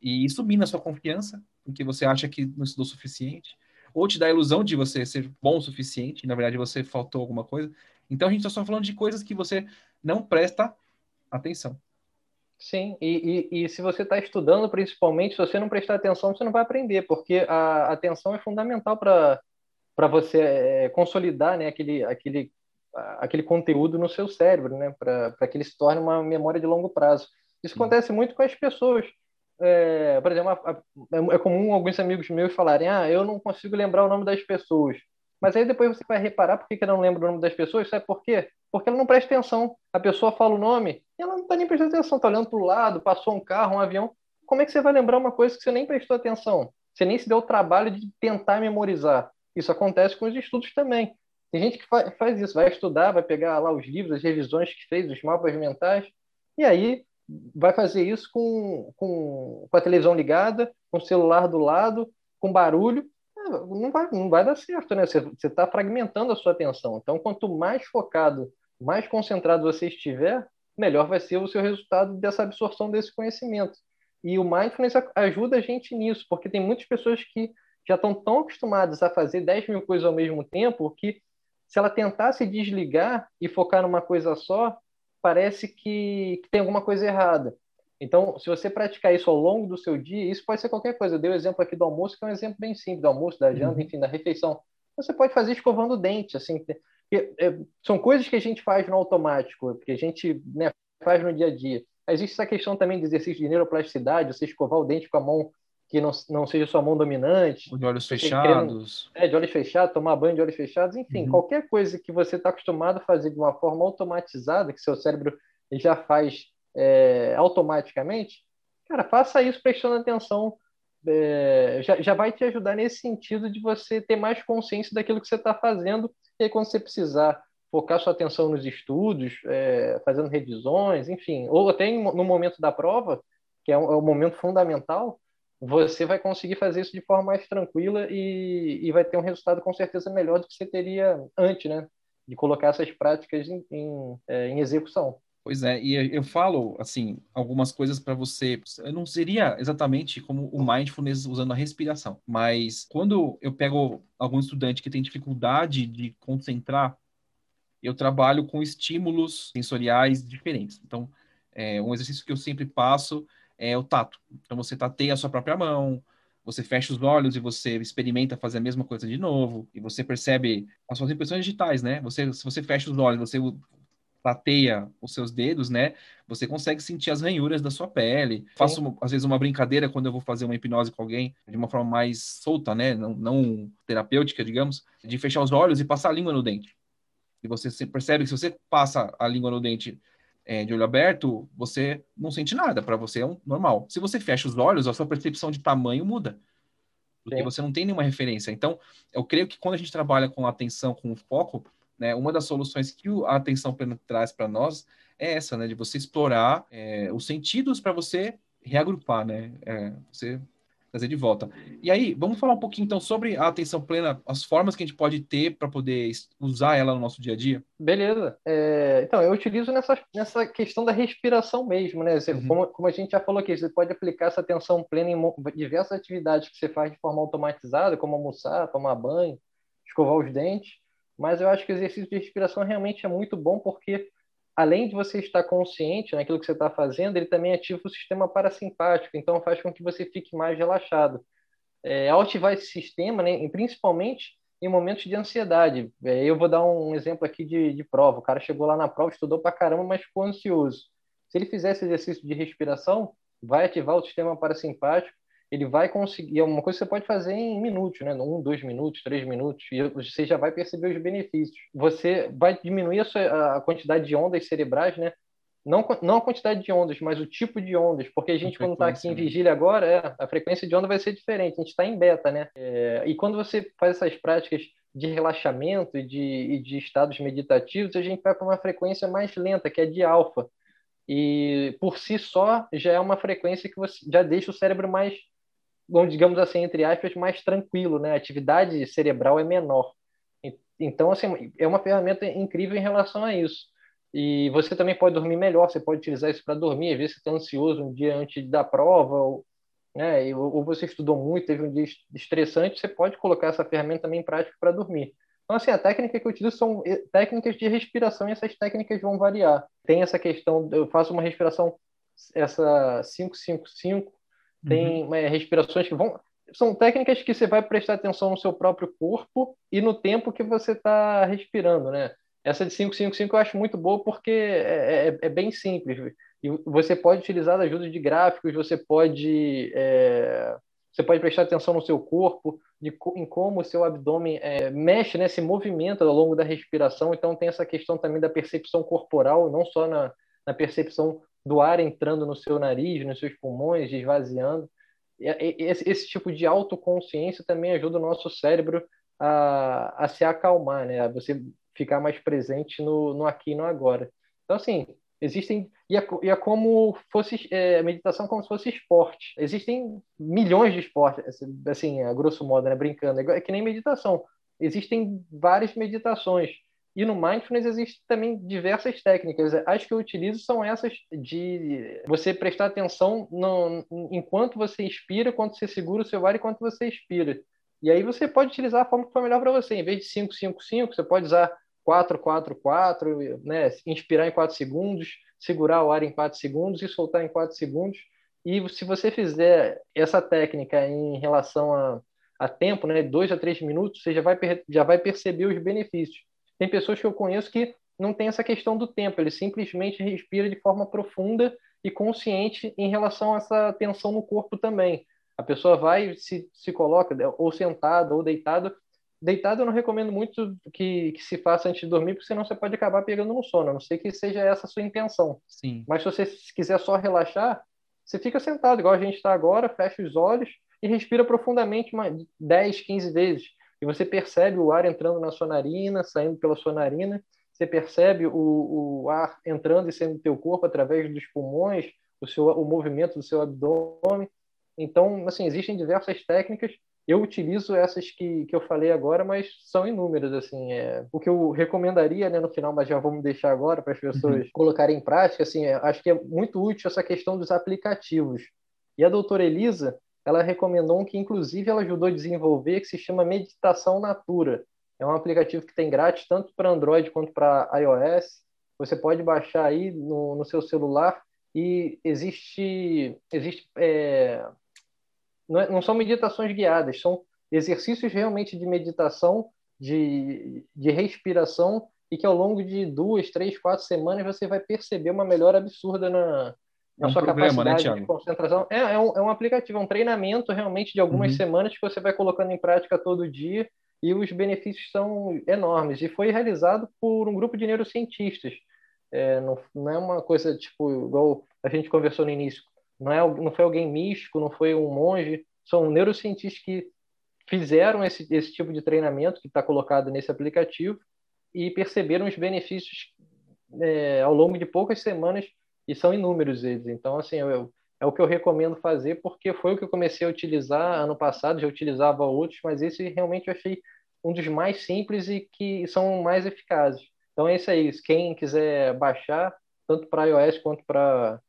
S1: E isso mina a sua confiança, porque você acha que não estudou o suficiente ou te dá a ilusão de você ser bom o suficiente, e na verdade você faltou alguma coisa. Então a gente está só falando de coisas que você não presta atenção.
S2: Sim, e, e, e se você está estudando, principalmente, se você não prestar atenção, você não vai aprender, porque a atenção é fundamental para você é, consolidar né, aquele, aquele, aquele conteúdo no seu cérebro, né, para que ele se torne uma memória de longo prazo. Isso Sim. acontece muito com as pessoas é, por exemplo, é, comum alguns amigos meus falarem: ah, eu não consigo lembrar o nome das pessoas. Mas aí depois você vai reparar por que ela não lembra o nome das pessoas, sabe por quê? Porque ela não presta atenção. A pessoa fala o nome e ela não está nem prestando atenção, está olhando para o lado, passou um carro, um avião. Como é que você vai lembrar uma coisa que você nem prestou atenção? Você nem se deu o trabalho de tentar memorizar. Isso acontece com os estudos também. Tem gente que faz isso, vai estudar, vai pegar lá os livros, as revisões que fez, os mapas mentais, e aí vai fazer isso com, com, com a televisão ligada, com o celular do lado, com barulho, é, não vai, não vai dar certo, né? Você está fragmentando a sua atenção. Então, quanto mais focado, mais concentrado você estiver, melhor vai ser o seu resultado dessa absorção desse conhecimento. E o mindfulness ajuda a gente nisso, porque tem muitas pessoas que já estão tão acostumadas a fazer 10 mil coisas ao mesmo tempo que se ela tentar se desligar e focar numa coisa só, parece que, que tem alguma coisa errada. Então, se você praticar isso ao longo do seu dia, isso pode ser qualquer coisa. Eu dei o exemplo aqui do almoço, que é um exemplo bem simples, do almoço, da janta, uhum. enfim, da refeição. Você pode fazer escovando o dente, assim. É, são coisas que a gente faz no automático, que a gente né, faz no dia a dia. Existe essa questão também de exercício de neuroplasticidade, você escovar o dente com a mão que não, não seja sua mão dominante.
S1: De olhos fechados.
S2: Querendo, é, de olhos fechados, tomar banho de olhos fechados, enfim, uhum. qualquer coisa que você está acostumado a fazer de uma forma automatizada, que seu cérebro já faz é, automaticamente, cara, faça isso prestando atenção. É, já, já vai te ajudar nesse sentido de você ter mais consciência daquilo que você está fazendo, e aí quando você precisar focar sua atenção nos estudos, é, fazendo revisões, enfim, ou até no momento da prova, que é um, é um momento fundamental, você vai conseguir fazer isso de forma mais tranquila e, e vai ter um resultado com certeza melhor do que você teria antes, né? De colocar essas práticas em, em, é, em execução.
S1: Pois é, e eu falo, assim, algumas coisas para você. Eu não seria exatamente como o mindfulness usando a respiração, mas quando eu pego algum estudante que tem dificuldade de concentrar, eu trabalho com estímulos sensoriais diferentes. Então, é, um exercício que eu sempre passo é o tato. Então você tateia a sua própria mão, você fecha os olhos e você experimenta fazer a mesma coisa de novo, e você percebe as suas impressões digitais, né? Você, se você fecha os olhos, você tateia os seus dedos, né? Você consegue sentir as ranhuras da sua pele. Sim. Faço, uma, às vezes, uma brincadeira quando eu vou fazer uma hipnose com alguém, de uma forma mais solta, né? Não, não terapêutica, digamos, de fechar os olhos e passar a língua no dente. E você percebe que se você passa a língua no dente é, de olho aberto, você não sente nada, para você é um normal. Se você fecha os olhos, a sua percepção de tamanho muda, porque Sim. você não tem nenhuma referência. Então, eu creio que quando a gente trabalha com atenção, com foco, né, uma das soluções que a atenção plena traz para nós é essa, né, de você explorar é, os sentidos para você reagrupar, né, é, você trazer de volta. E aí, vamos falar um pouquinho então sobre a atenção plena, as formas que a gente pode ter para poder usar ela no nosso dia a dia?
S2: Beleza. É, então, eu utilizo nessa, nessa questão da respiração mesmo, né? Você, uhum. como, como a gente já falou aqui, você pode aplicar essa atenção plena em diversas atividades que você faz de forma automatizada, como almoçar, tomar banho, escovar os dentes. Mas eu acho que o exercício de respiração realmente é muito bom porque além de você estar consciente naquilo que você está fazendo, ele também ativa o sistema parasimpático, então faz com que você fique mais relaxado. É, ativar esse sistema, né, principalmente em momentos de ansiedade. É, eu vou dar um exemplo aqui de, de prova. O cara chegou lá na prova, estudou pra caramba, mas ficou ansioso. Se ele fizesse exercício de respiração, vai ativar o sistema parasimpático, ele vai conseguir, é uma coisa que você pode fazer em minutos, né? Um, dois minutos, três minutos, e você já vai perceber os benefícios. Você vai diminuir a, sua, a quantidade de ondas cerebrais, né? Não, não a quantidade de ondas, mas o tipo de ondas, porque a gente, a quando está aqui em né? vigília agora, é, a frequência de onda vai ser diferente, a gente está em beta, né? É, e quando você faz essas práticas de relaxamento e de, e de estados meditativos, a gente vai para uma frequência mais lenta, que é de alfa. E por si só já é uma frequência que você já deixa o cérebro mais digamos assim, entre aspas, mais tranquilo, né? A atividade cerebral é menor. Então, assim, é uma ferramenta incrível em relação a isso. E você também pode dormir melhor, você pode utilizar isso para dormir. Às vezes você está ansioso um dia antes da prova, ou, né, ou você estudou muito, teve um dia estressante, você pode colocar essa ferramenta também em prática para dormir. Então, assim, a técnica que eu utilizo são eh, técnicas de respiração e essas técnicas vão variar. Tem essa questão, eu faço uma respiração, essa 555, tem uhum. é, respirações que vão. São técnicas que você vai prestar atenção no seu próprio corpo e no tempo que você está respirando, né? Essa de 555 eu acho muito boa porque é, é, é, bem simples. E você pode utilizar a ajuda de gráficos, você pode, é, você pode prestar atenção no seu corpo, de, em como o seu abdômen é, mexe, né, se movimenta ao longo da respiração. Então tem essa questão também da percepção corporal, não só na, na percepção do ar entrando no seu nariz, nos seus pulmões, esvaziando. Esse, tipo de autoconsciência também ajuda o nosso cérebro a, a se acalmar, né? A você ficar mais presente no, no aqui e no agora. Então, assim, existem e é, e é como fosse é, meditação como se fosse esporte existem milhões de esportes assim a grosso modo né brincando é que nem meditação existem várias meditações e no mindfulness existem também diversas técnicas. As que eu utilizo são essas de você prestar atenção no, enquanto você inspira, quanto você segura o seu ar e quanto você expira. E aí você pode utilizar a forma que for melhor para você. Em vez de 5, 5, 5, você pode usar 4, 4, 4, né? inspirar em 4 segundos, segurar o ar em 4 segundos e soltar em 4 segundos. E se você fizer essa técnica em relação a, a tempo, né, 2 a 3 minutos, você já vai, já vai perceber os benefícios. Tem pessoas que eu conheço que não tem essa questão do tempo, ele simplesmente respira de forma profunda e consciente em relação a essa tensão no corpo também. A pessoa vai se, se coloca ou sentada ou deitada. Deitado eu não recomendo muito que, que se faça antes de dormir, porque senão você pode acabar pegando no sono. A não sei que seja essa a sua intenção.
S1: Sim.
S2: Mas se você quiser só relaxar, você fica sentado, igual a gente está agora, fecha os olhos e respira profundamente uma, 10, 15 vezes e você percebe o ar entrando na sua narina, saindo pela sua narina, você percebe o, o ar entrando e saindo do teu corpo através dos pulmões, o, seu, o movimento do seu abdômen. Então, assim, existem diversas técnicas. Eu utilizo essas que, que eu falei agora, mas são inúmeras. Assim, é, o que eu recomendaria né, no final, mas já vamos deixar agora para as pessoas uhum. colocarem em prática, assim, é, acho que é muito útil essa questão dos aplicativos. E a doutora Elisa, ela recomendou um que, inclusive, ela ajudou a desenvolver, que se chama Meditação Natura. É um aplicativo que tem grátis tanto para Android quanto para iOS. Você pode baixar aí no, no seu celular e existe, existe é, não, é, não, são meditações guiadas, são exercícios realmente de meditação, de, de respiração e que ao longo de duas, três, quatro semanas você vai perceber uma melhora absurda na,
S1: é um programa, né,
S2: capacidade né, de concentração. É, é, um, é um aplicativo, é um treinamento realmente de algumas uhum. semanas que você vai colocando em prática todo dia e os benefícios são enormes. E foi realizado por um grupo de neurocientistas. É, não, não é uma coisa tipo igual a gente conversou no início. Não, é, não foi alguém místico, não foi um monge. São neurocientistas que fizeram esse, esse tipo de treinamento que está colocado nesse aplicativo e perceberam os benefícios é, ao longo de poucas semanas e são inúmeros eles. Então, assim, eu, é o que eu recomendo fazer, porque foi o que eu comecei a utilizar ano passado, já utilizava outros, mas esse realmente eu achei um dos mais simples e que são mais eficazes. Então é isso aí. Quem quiser baixar, tanto para iOS quanto para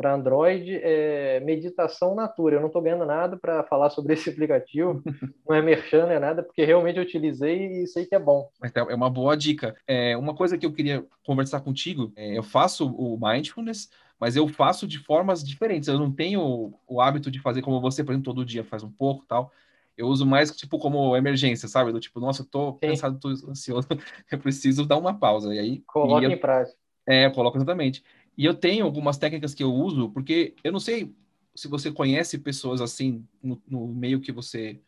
S2: para Android, é meditação natura. Eu não estou ganhando nada para falar sobre esse aplicativo, não é merchan, não é nada, porque realmente eu utilizei e sei que é bom.
S1: É uma boa dica. É, uma coisa que eu queria conversar contigo, é, eu faço o mindfulness, mas eu faço de formas diferentes. Eu não tenho o hábito de fazer como você, por exemplo, todo dia faz um pouco tal. Eu uso mais, tipo, como emergência, sabe? Do tipo, nossa, eu tô Sim. cansado, tô ansioso, eu preciso dar uma pausa. E aí...
S2: Coloque em prática.
S1: É, eu coloco exatamente. E eu tenho algumas técnicas que eu uso, porque eu não sei se você conhece pessoas assim no, no meio que você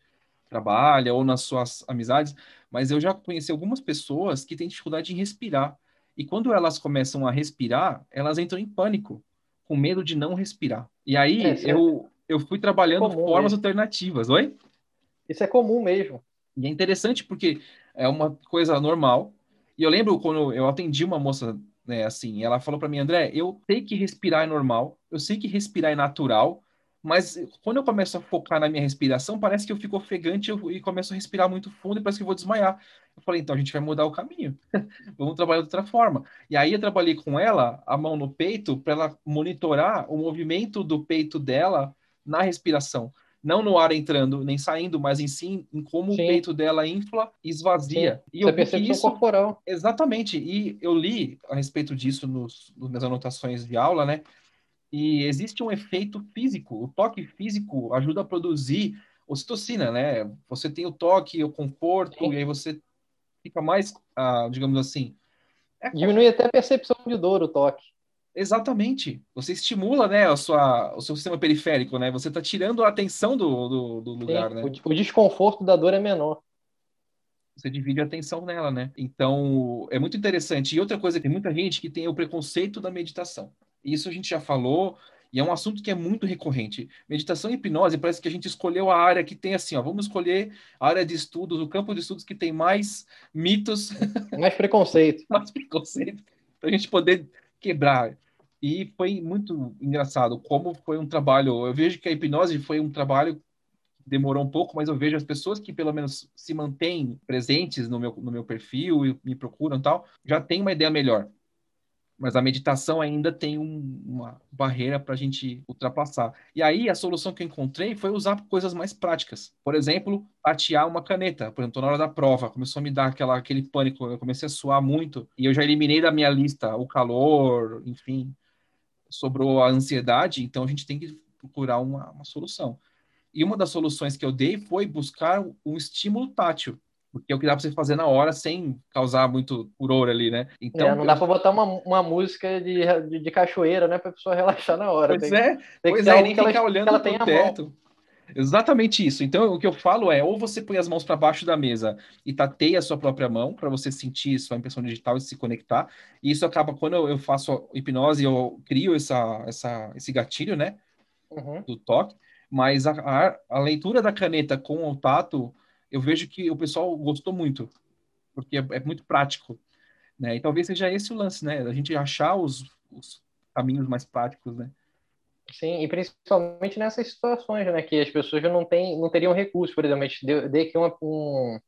S1: trabalha ou nas suas amizades, mas eu já conheci algumas pessoas que têm dificuldade em respirar. E quando elas começam a respirar, elas entram em pânico, com medo de não respirar. E aí é, eu, eu fui trabalhando comum formas mesmo. alternativas. Oi?
S2: Isso é comum mesmo.
S1: E é interessante porque é uma coisa normal. E eu lembro quando eu atendi uma moça né, assim, ela falou para mim, André, eu sei que respirar é normal, eu sei que respirar é natural, mas quando eu começo a focar na minha respiração, parece que eu fico ofegante e começo a respirar muito fundo e parece que eu vou desmaiar. Eu falei, então a gente vai mudar o caminho. Vamos trabalhar de outra forma. E aí eu trabalhei com ela, a mão no peito, para ela monitorar o movimento do peito dela na respiração. Não no ar entrando nem saindo, mas em si, em como Sim. o peito dela infla e esvazia. Sim. E
S2: eu percepção isso, corporal.
S1: Exatamente. E eu li a respeito disso nos, nas anotações de aula, né? E existe um efeito físico. O toque físico ajuda a produzir ocitocina, né? Você tem o toque, o conforto, Sim. e aí você fica mais, ah, digamos assim.
S2: É Diminui até a percepção de dor o toque.
S1: Exatamente. Você estimula, né, a sua, o seu sistema periférico, né? Você está tirando a atenção do, do, do lugar, Sim, né?
S2: O, o desconforto da dor é menor
S1: você divide a atenção nela, né? Então, é muito interessante. E outra coisa, tem muita gente que tem o preconceito da meditação. Isso a gente já falou, e é um assunto que é muito recorrente. Meditação e hipnose, parece que a gente escolheu a área que tem assim, ó, vamos escolher a área de estudos, o campo de estudos que tem mais mitos.
S2: Mais preconceito.
S1: mais preconceito. Para a gente poder quebrar. E foi muito engraçado como foi um trabalho. Eu vejo que a hipnose foi um trabalho demorou um pouco, mas eu vejo as pessoas que pelo menos se mantêm presentes no meu, no meu perfil e me procuram tal, já tem uma ideia melhor mas a meditação ainda tem um, uma barreira para a gente ultrapassar. E aí a solução que eu encontrei foi usar coisas mais práticas. Por exemplo, tatear uma caneta. Por exemplo, na hora da prova, começou a me dar aquela, aquele pânico, eu comecei a suar muito e eu já eliminei da minha lista o calor, enfim, sobrou a ansiedade, então a gente tem que procurar uma, uma solução. E uma das soluções que eu dei foi buscar um estímulo tátil porque é o que dá para você fazer na hora sem causar muito furor ali, né?
S2: Então, é, não dá para botar uma, uma música de, de, de, cachoeira, né, para a pessoa relaxar na hora.
S1: Pois tem, é, tem pois é, nem ficar ela, olhando para o teto. Exatamente isso. Então, o que eu falo é, ou você põe as mãos para baixo da mesa e tateia a sua própria mão para você sentir sua impressão digital e se conectar. E isso acaba quando eu faço hipnose, eu crio essa, essa, esse gatilho, né, uhum. do toque. Mas a, a, a leitura da caneta com o tato eu vejo que o pessoal gostou muito, porque é, é muito prático. Né? E talvez seja esse o lance, né? A gente achar os, os caminhos mais práticos, né?
S2: Sim, e principalmente nessas situações, né, que as pessoas não, tem, não teriam recurso, por exemplo, deu, deu aqui uma, um,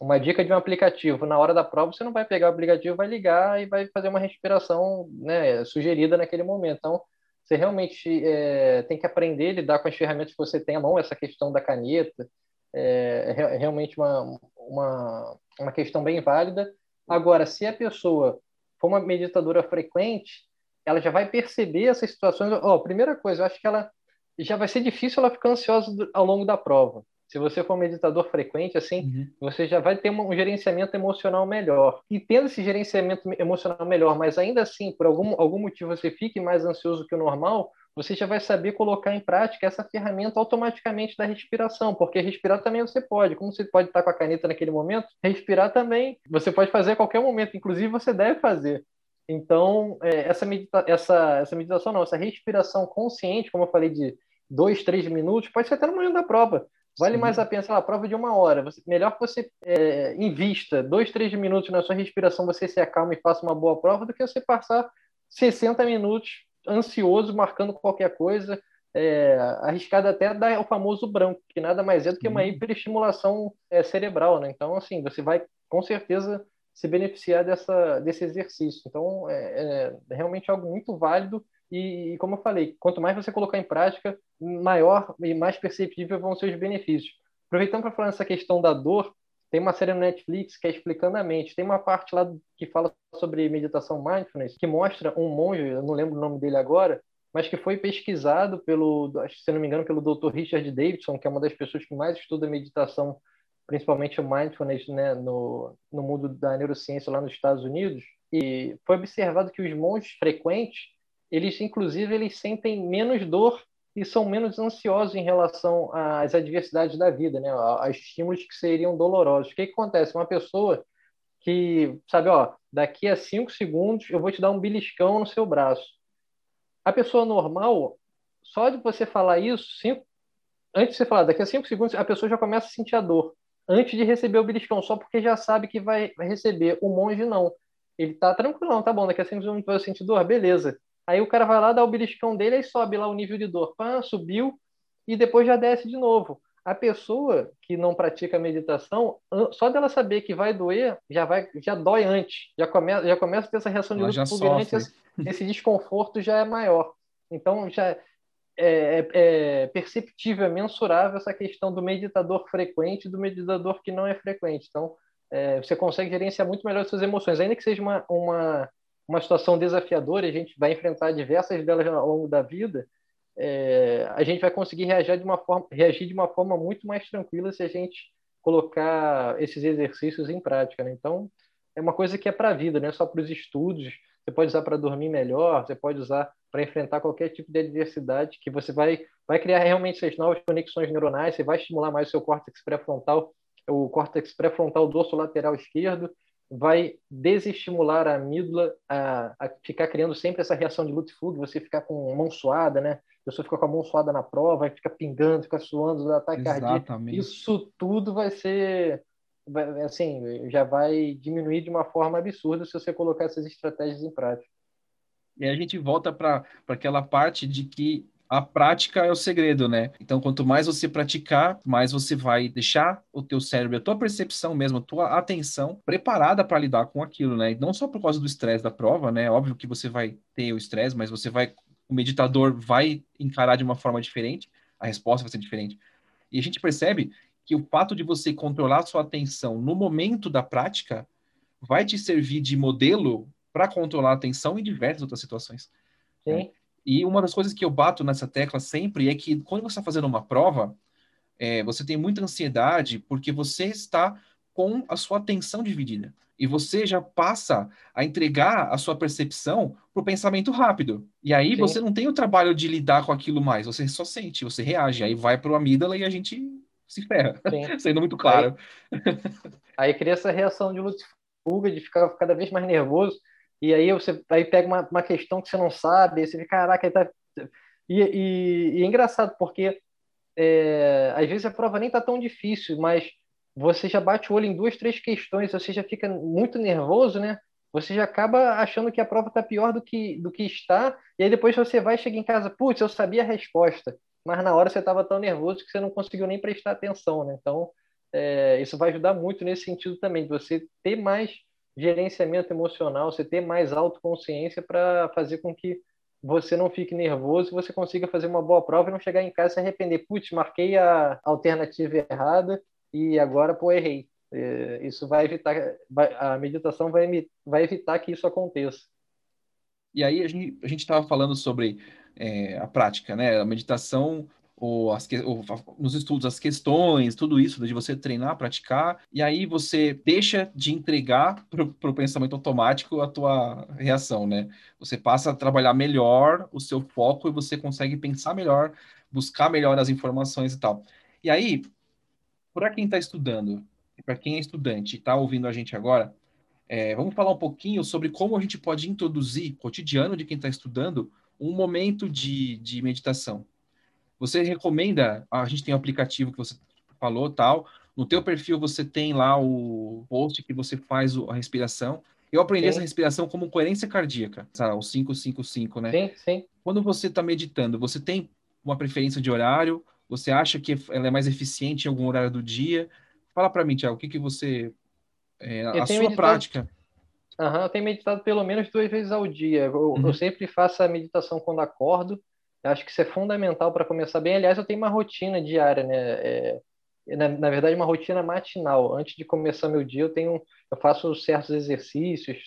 S2: uma dica de um aplicativo. Na hora da prova, você não vai pegar o aplicativo, vai ligar e vai fazer uma respiração né, sugerida naquele momento. Então, você realmente é, tem que aprender a lidar com as ferramentas que você tem à mão, essa questão da caneta, é, é realmente uma, uma, uma questão bem válida. Agora, se a pessoa for uma meditadora frequente, ela já vai perceber essas situações. Oh, primeira coisa, eu acho que ela já vai ser difícil ela ficar ansiosa ao longo da prova. Se você for um meditador frequente, assim, uhum. você já vai ter um gerenciamento emocional melhor. E tendo esse gerenciamento emocional melhor, mas ainda assim, por algum, algum motivo você fique mais ansioso que o normal, você já vai saber colocar em prática essa ferramenta automaticamente da respiração, porque respirar também você pode. Como você pode estar com a caneta naquele momento, respirar também você pode fazer a qualquer momento, inclusive você deve fazer. Então, é, essa, medita essa, essa meditação não, essa respiração consciente, como eu falei, de dois, três minutos, pode ser até no momento da prova. Vale Sim. mais a pena, sei lá, prova de uma hora. Você, melhor que você é, invista dois, três minutos na sua respiração, você se acalma e faça uma boa prova, do que você passar 60 minutos ansioso, marcando qualquer coisa, é, arriscado até dar o famoso branco, que nada mais é do que uma hiperestimulação é, cerebral, né? Então, assim, você vai com certeza se beneficiar dessa, desse exercício. Então, é, é realmente algo muito válido e, e, como eu falei, quanto mais você colocar em prática, maior e mais perceptível vão ser os benefícios. Aproveitando para falar nessa questão da dor, tem uma série no Netflix que é Explicando a Mente. Tem uma parte lá que fala sobre meditação mindfulness, que mostra um monge, eu não lembro o nome dele agora, mas que foi pesquisado pelo, se não me engano, pelo Dr. Richard Davidson, que é uma das pessoas que mais estuda meditação, principalmente o mindfulness, né, no, no mundo da neurociência lá nos Estados Unidos. E foi observado que os monges frequentes, eles inclusive eles sentem menos dor e são menos ansiosos em relação às adversidades da vida, né? A, estímulos que seriam dolorosos. O que, que acontece? Uma pessoa que, sabe, ó, daqui a cinco segundos eu vou te dar um beliscão no seu braço. A pessoa normal, só de você falar isso, cinco, antes de você falar, daqui a cinco segundos, a pessoa já começa a sentir a dor. Antes de receber o beliscão, só porque já sabe que vai, vai receber. O monge não. Ele tá tranquilão, tá bom, daqui a cinco segundos vai sentir dor, beleza. Aí o cara vai lá, dá o beliscão dele, e sobe lá o nível de dor. Pã, subiu, e depois já desce de novo. A pessoa que não pratica meditação, só dela saber que vai doer, já vai, já dói antes, já começa, já começa a ter essa reação de luto esse, esse desconforto já é maior. Então já é, é, é, perceptível, é mensurável essa questão do meditador frequente e do meditador que não é frequente. Então é, você consegue gerenciar muito melhor as suas emoções, ainda que seja uma, uma uma situação desafiadora, a gente vai enfrentar diversas delas ao longo da vida, é, a gente vai conseguir reagir de, uma forma, reagir de uma forma muito mais tranquila se a gente colocar esses exercícios em prática. Né? Então, é uma coisa que é para a vida, não é só para os estudos. Você pode usar para dormir melhor, você pode usar para enfrentar qualquer tipo de adversidade, que você vai, vai criar realmente essas novas conexões neuronais, você vai estimular mais o seu córtex pré-frontal, o córtex pré-frontal dorso lateral esquerdo, vai desestimular a amígdala a, a, ficar criando sempre essa reação de luta e fuga, você ficar com mão suada, né? A pessoa fica com a mão suada na prova, vai ficar pingando, ficar suando, ataque cardíaco. Isso tudo vai ser, assim, já vai diminuir de uma forma absurda se você colocar essas estratégias em prática.
S1: E a gente volta para aquela parte de que a prática é o segredo, né? Então, quanto mais você praticar, mais você vai deixar o teu cérebro, a tua percepção mesmo, a tua atenção preparada para lidar com aquilo, né? não só por causa do estresse da prova, né? Óbvio que você vai ter o estresse, mas você vai, o meditador vai encarar de uma forma diferente, a resposta vai ser diferente. E a gente percebe que o fato de você controlar sua atenção no momento da prática vai te servir de modelo para controlar a atenção em diversas outras situações.
S2: Sim. Né?
S1: E uma das coisas que eu bato nessa tecla sempre é que quando você está fazendo uma prova, é, você tem muita ansiedade porque você está com a sua atenção dividida. E você já passa a entregar a sua percepção para o pensamento rápido. E aí Sim. você não tem o trabalho de lidar com aquilo mais, você só sente, você reage. Aí vai para o amígdala e a gente se ferra. Sendo muito claro.
S2: Aí, aí cria essa reação de fuga, de ficar cada vez mais nervoso. E aí você aí pega uma, uma questão que você não sabe, e você fica, caraca, tá... e, e, e é engraçado, porque é, às vezes a prova nem tá tão difícil, mas você já bate o olho em duas, três questões, você já fica muito nervoso, né? Você já acaba achando que a prova tá pior do que, do que está, e aí depois você vai chegar em casa, putz, eu sabia a resposta, mas na hora você estava tão nervoso que você não conseguiu nem prestar atenção, né? Então, é, isso vai ajudar muito nesse sentido também, de você ter mais gerenciamento emocional, você ter mais autoconsciência para fazer com que você não fique nervoso você consiga fazer uma boa prova e não chegar em casa e se arrepender. Putz, marquei a alternativa errada e agora, pô, errei. É, isso vai evitar, a meditação vai, vai evitar que isso aconteça.
S1: E aí a gente a estava falando sobre é, a prática, né? A meditação ou, as, ou nos estudos as questões, tudo isso de você treinar, praticar, e aí você deixa de entregar para o pensamento automático a tua reação, né? Você passa a trabalhar melhor o seu foco e você consegue pensar melhor, buscar melhor as informações e tal. E aí, para quem está estudando, para quem é estudante e está ouvindo a gente agora, é, vamos falar um pouquinho sobre como a gente pode introduzir, cotidiano de quem está estudando, um momento de, de meditação. Você recomenda, a gente tem um aplicativo que você falou, tal, no teu perfil você tem lá o post que você faz a respiração. Eu aprendi sim. essa respiração como coerência cardíaca, o 555, né?
S2: Sim, sim.
S1: Quando você está meditando, você tem uma preferência de horário? Você acha que ela é mais eficiente em algum horário do dia? Fala para mim, Tiago, o que, que você... É, a sua meditado... prática...
S2: Uhum, eu tenho meditado pelo menos duas vezes ao dia. Eu, uhum. eu sempre faço a meditação quando acordo eu acho que isso é fundamental para começar bem. Aliás, eu tenho uma rotina diária, né? É, na, na, verdade, uma rotina matinal. Antes de começar meu dia, eu tenho, eu faço certos exercícios,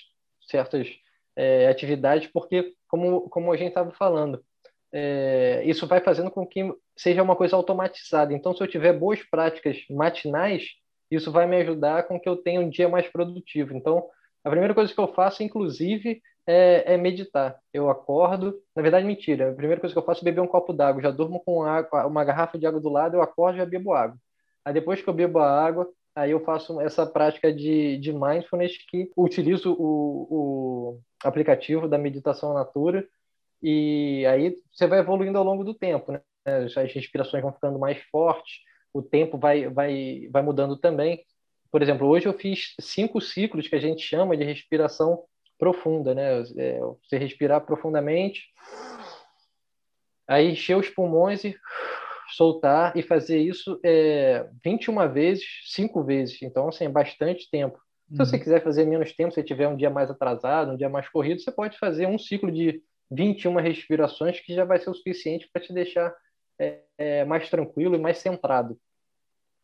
S2: certas é, atividades, porque como como a gente estava falando, é, isso vai fazendo com que seja uma coisa automatizada. Então, se eu tiver boas práticas matinais, isso vai me ajudar com que eu tenha um dia mais produtivo. Então, a primeira coisa que eu faço, inclusive, é, é, meditar. Eu acordo, na verdade, mentira. A primeira coisa que eu faço é beber um copo d'água. Já durmo com água, uma garrafa de água do lado, eu acordo e já bebo água. Aí depois que eu bebo a água, aí eu faço essa prática de, de mindfulness que utilizo o, o aplicativo da meditação natura e aí você vai evoluindo ao longo do tempo, né? As respirações vão ficando mais fortes, o tempo vai, vai, vai mudando também. Por exemplo, hoje eu fiz cinco ciclos que a gente chama de respiração profunda, né? É, você respirar profundamente, aí encher os pulmões e soltar e fazer isso é, 21 vezes, cinco vezes. Então, assim, é bastante tempo. Se você uhum. quiser fazer menos tempo, se tiver um dia mais atrasado, um dia mais corrido, você pode fazer um ciclo de 21 respirações que já vai ser o suficiente para te deixar é, é, mais tranquilo e mais centrado.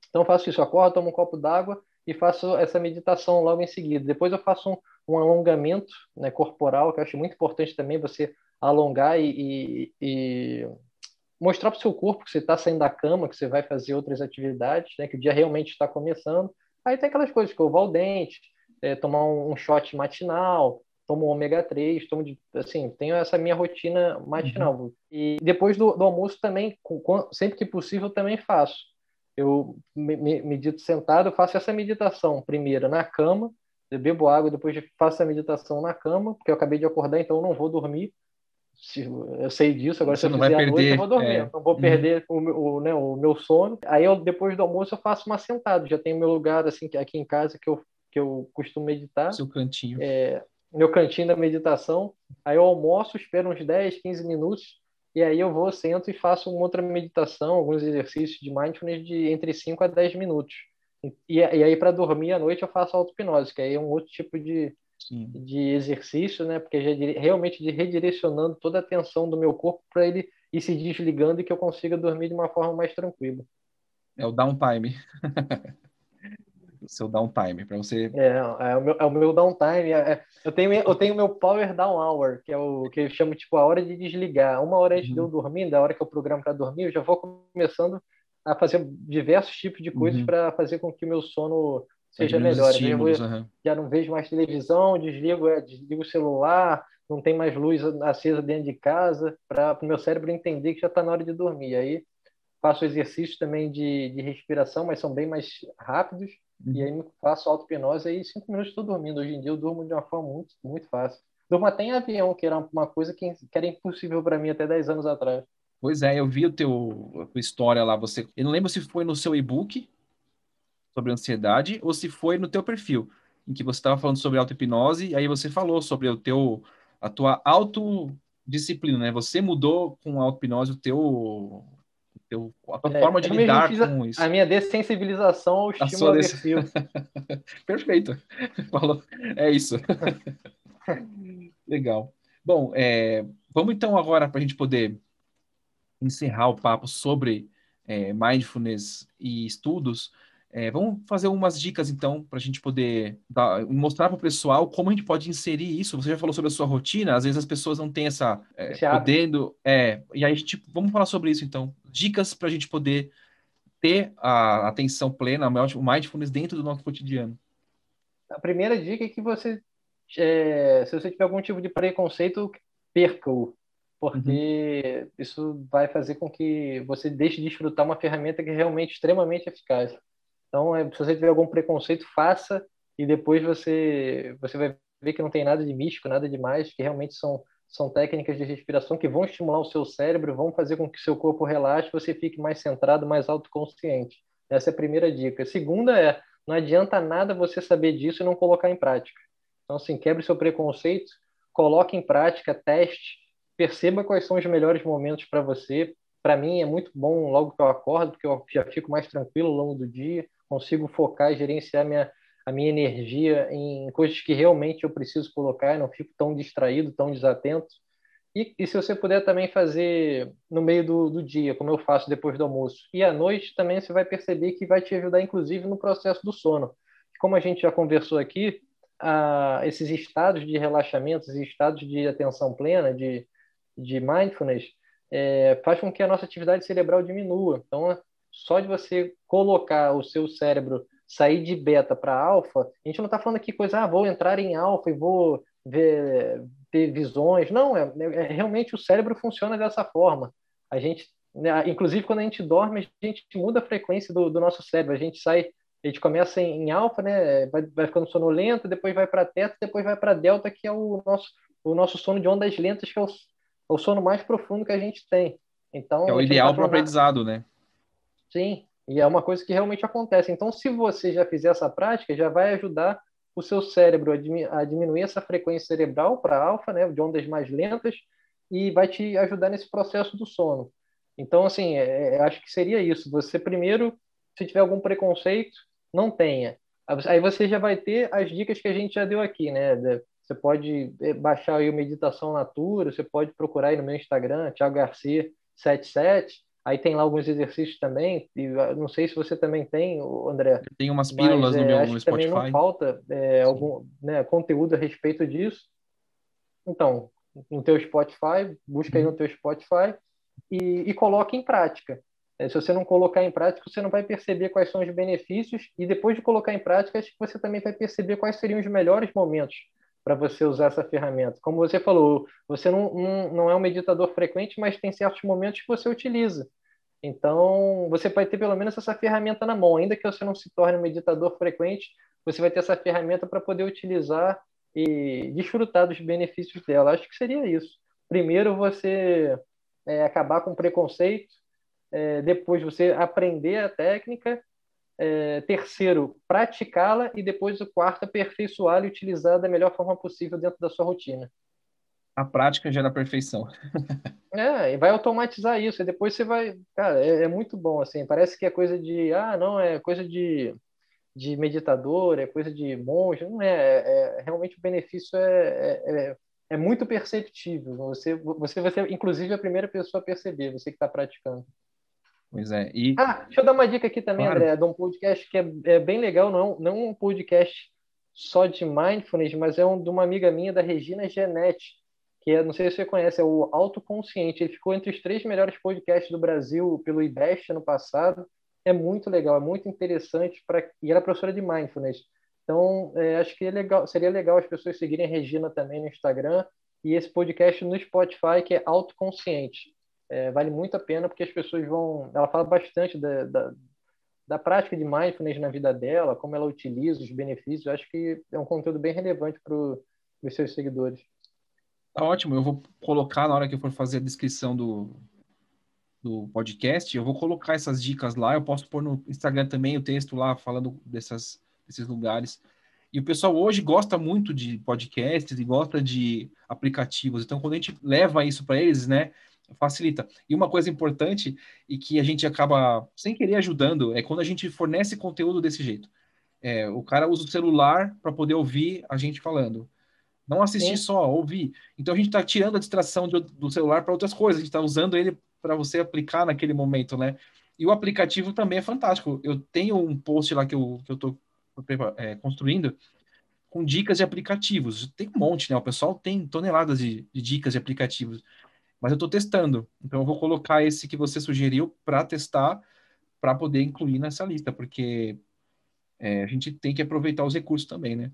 S2: Então, faço isso, acordo, tomo um copo d'água e faço essa meditação logo em seguida. Depois eu faço um, um alongamento né, corporal, que eu acho muito importante também você alongar e, e, e mostrar para o seu corpo que você está saindo da cama, que você vai fazer outras atividades, né, que o dia realmente está começando. Aí tem aquelas coisas, escovar o dente, é, tomar um, um shot matinal, tomo ômega 3, tomo de, assim, tenho essa minha rotina matinal. Uhum. E depois do, do almoço também, sempre que possível, também faço. Eu medito sentado, faço essa meditação primeiro na cama, eu bebo água, depois faço a meditação na cama, porque eu acabei de acordar, então eu não vou dormir. Eu sei disso, agora
S1: Você
S2: se eu
S1: não fizer vai perder, noite, eu
S2: vou dormir,
S1: é.
S2: não vou uhum. perder o, o, né, o meu sono. Aí eu, depois do almoço eu faço uma sentada, já tenho meu lugar assim aqui em casa que eu, que eu costumo meditar.
S1: Seu cantinho.
S2: É, meu cantinho da meditação. Aí eu almoço, espero uns 10, 15 minutos, e aí eu vou, sento e faço uma outra meditação, alguns exercícios de mindfulness de entre 5 a 10 minutos. E, e aí, para dormir à noite, eu faço auto-hipnose, que aí é um outro tipo de, de exercício, né? Porque já realmente de redirecionando toda a atenção do meu corpo para ele ir se desligando e que eu consiga dormir de uma forma mais tranquila.
S1: É o downtime. seu downtime, para você.
S2: É, é o meu, é o meu downtime. É, eu tenho eu tenho meu power down hour, que é o que eu chamo tipo a hora de desligar. Uma hora antes uhum. de eu uhum. dormir, da hora que eu programo para dormir, eu já vou começando a fazer diversos tipos de coisas uhum. para fazer com que o meu sono seja melhor. Vou, uhum. Já não vejo mais televisão, desligo, é, desligo o celular, não tem mais luz acesa dentro de casa, para o meu cérebro entender que já está na hora de dormir. Aí faço exercícios também de, de respiração, mas são bem mais rápidos e aí faço auto-hipnose e cinco minutos estou dormindo. Hoje em dia eu durmo de uma forma muito, muito fácil. Durmo até em avião, que era uma coisa que, que era impossível para mim até 10 anos atrás.
S1: Pois é, eu vi o teu a tua história lá, você. Eu não lembro se foi no seu e-book sobre ansiedade ou se foi no teu perfil, em que você estava falando sobre auto-hipnose, e aí você falou sobre o teu a tua autodisciplina, né? Você mudou com a auto-hipnose o teu teu, a tua é, forma de lidar com isso.
S2: A minha dessensibilização ao estímulo aversivo.
S1: Perfeito. Falou. É isso. Legal. Bom, é, vamos então agora para a gente poder encerrar o papo sobre é, mindfulness e estudos. É, vamos fazer umas dicas, então, para a gente poder dar, mostrar para o pessoal como a gente pode inserir isso. Você já falou sobre a sua rotina, às vezes as pessoas não têm essa. É, podendo. É, e aí, tipo, vamos falar sobre isso, então. Dicas para a gente poder ter a atenção plena, o mindfulness dentro do nosso cotidiano.
S2: A primeira dica é que você, é, se você tiver algum tipo de preconceito, perca-o, porque uhum. isso vai fazer com que você deixe de desfrutar uma ferramenta que é realmente extremamente eficaz. Então, é, se você tiver algum preconceito, faça e depois você você vai ver que não tem nada de místico, nada demais, que realmente são são técnicas de respiração que vão estimular o seu cérebro, vão fazer com que seu corpo relaxe, você fique mais centrado, mais autoconsciente. Essa é a primeira dica. A segunda é, não adianta nada você saber disso e não colocar em prática. Então, assim, quebre seu preconceito, coloque em prática, teste, perceba quais são os melhores momentos para você. Para mim é muito bom logo que eu acordo, porque eu já fico mais tranquilo ao longo do dia consigo focar e gerenciar minha, a minha energia em coisas que realmente eu preciso colocar, e não fico tão distraído, tão desatento. E, e, se você puder também fazer no meio do, do, dia, como eu faço depois do almoço, e à noite também você vai perceber que vai te ajudar, inclusive, no processo do sono. Como a gente já conversou aqui, ah, esses estados de relaxamento, esses estados de atenção plena, de, de mindfulness, é, faz com que a nossa atividade cerebral diminua. Então, só de você colocar o seu cérebro sair de beta para alfa, a gente não está falando aqui coisa, ah, vou entrar em alfa e vou ver, ter visões. Não, é, é, realmente o cérebro funciona dessa forma. A gente, né, inclusive quando a gente dorme, a gente muda a frequência do, do nosso cérebro. A gente sai, a gente começa em, em alfa, né? Vai, vai ficando sonolento, depois vai para teta, depois vai para delta, que é o nosso o nosso sono de ondas lentas, que é o, é o sono mais profundo que a gente tem. Então,
S1: é o ideal para o aprendizado, né?
S2: Sim, e é uma coisa que realmente acontece. Então, se você já fizer essa prática, já vai ajudar o seu cérebro a, diminuir essa frequência cerebral para alfa, né, de ondas mais lentas, e vai te ajudar nesse processo do sono. Então, assim, é, é, acho que seria isso. Você primeiro, se tiver algum preconceito, não tenha. Aí você já vai ter as dicas que a gente já deu aqui, né? Você pode é, baixar aí o Meditação Natura, você pode procurar aí no meu Instagram, Thiago Garcia 77, Aí tem lá alguns exercícios também. E não sei se você também tem, André.
S1: Tem umas pílulas mas, no é, meu acho no Spotify.
S2: Também não falta é, algum né, conteúdo a respeito disso. Então, no teu Spotify, busca aí no teu Spotify e, e coloque em prática. É, se você não colocar em prática, você não vai perceber quais são os benefícios e depois de colocar em prática, acho que você também vai perceber quais seriam os melhores momentos para você usar essa ferramenta. Como você falou, você não, não, não é um meditador frequente, mas tem certos momentos que você utiliza. Então, você vai ter pelo menos essa ferramenta na mão, ainda que você não se torne um meditador frequente, você vai ter essa ferramenta para poder utilizar e desfrutar dos benefícios dela. Acho que seria isso. Primeiro, você é, acabar com o preconceito, é, depois você aprender a técnica é, terceiro, praticá-la e depois o quarto, aperfeiçoá-la e utilizar da melhor forma possível dentro da sua rotina.
S1: A prática gera perfeição.
S2: é, e vai automatizar isso. E depois você vai. Cara, é, é, muito bom, assim. Parece que é coisa de. Ah, não, é coisa de, de meditador, é coisa de monge. Não é. é, é realmente o benefício é, é, é, é muito perceptível. Você, você vai ser, inclusive, a primeira pessoa a perceber, você que está praticando.
S1: Pois é. E...
S2: Ah, deixa eu dar uma dica aqui também, claro. André, de um podcast que é, é bem legal, não, não um podcast só de mindfulness, mas é um de uma amiga minha, da Regina Genetti, que é, não sei se você conhece, é o Autoconsciente. Ele ficou entre os três melhores podcasts do Brasil pelo IBEST ano passado. É muito legal, é muito interessante. Pra... E ela é professora de mindfulness. Então, é, acho que é legal, seria legal as pessoas seguirem a Regina também no Instagram e esse podcast no Spotify, que é Autoconsciente é, vale muito a pena porque as pessoas vão. Ela fala bastante da, da, da, prática de mindfulness na vida dela, como ela utiliza, os benefícios. Eu acho que é um conteúdo bem relevante para os seus seguidores.
S1: Tá ótimo. Eu vou colocar na hora que eu for fazer a descrição do, do podcast, eu vou colocar essas dicas lá. Eu posso pôr no Instagram também o texto lá falando dessas, desses lugares. E o pessoal hoje gosta muito de podcasts e gosta de aplicativos. Então, quando a gente leva isso para eles, né? Facilita. E uma coisa importante e que a gente acaba sem querer ajudando é quando a gente fornece conteúdo desse jeito. É, o cara usa o celular para poder ouvir a gente falando. Não assistir Sim. só, ouvir. Então a gente está tirando a distração do, do celular para outras coisas. A gente está usando ele para você aplicar naquele momento, né? E o aplicativo também é fantástico. Eu tenho um post lá que eu estou é, construindo com dicas de aplicativos. Tem um monte, né? O pessoal tem toneladas de, de dicas de aplicativos mas eu estou testando. Então eu vou colocar esse que você sugeriu para testar, para poder incluir nessa lista, porque é, a gente tem que aproveitar os recursos também, né?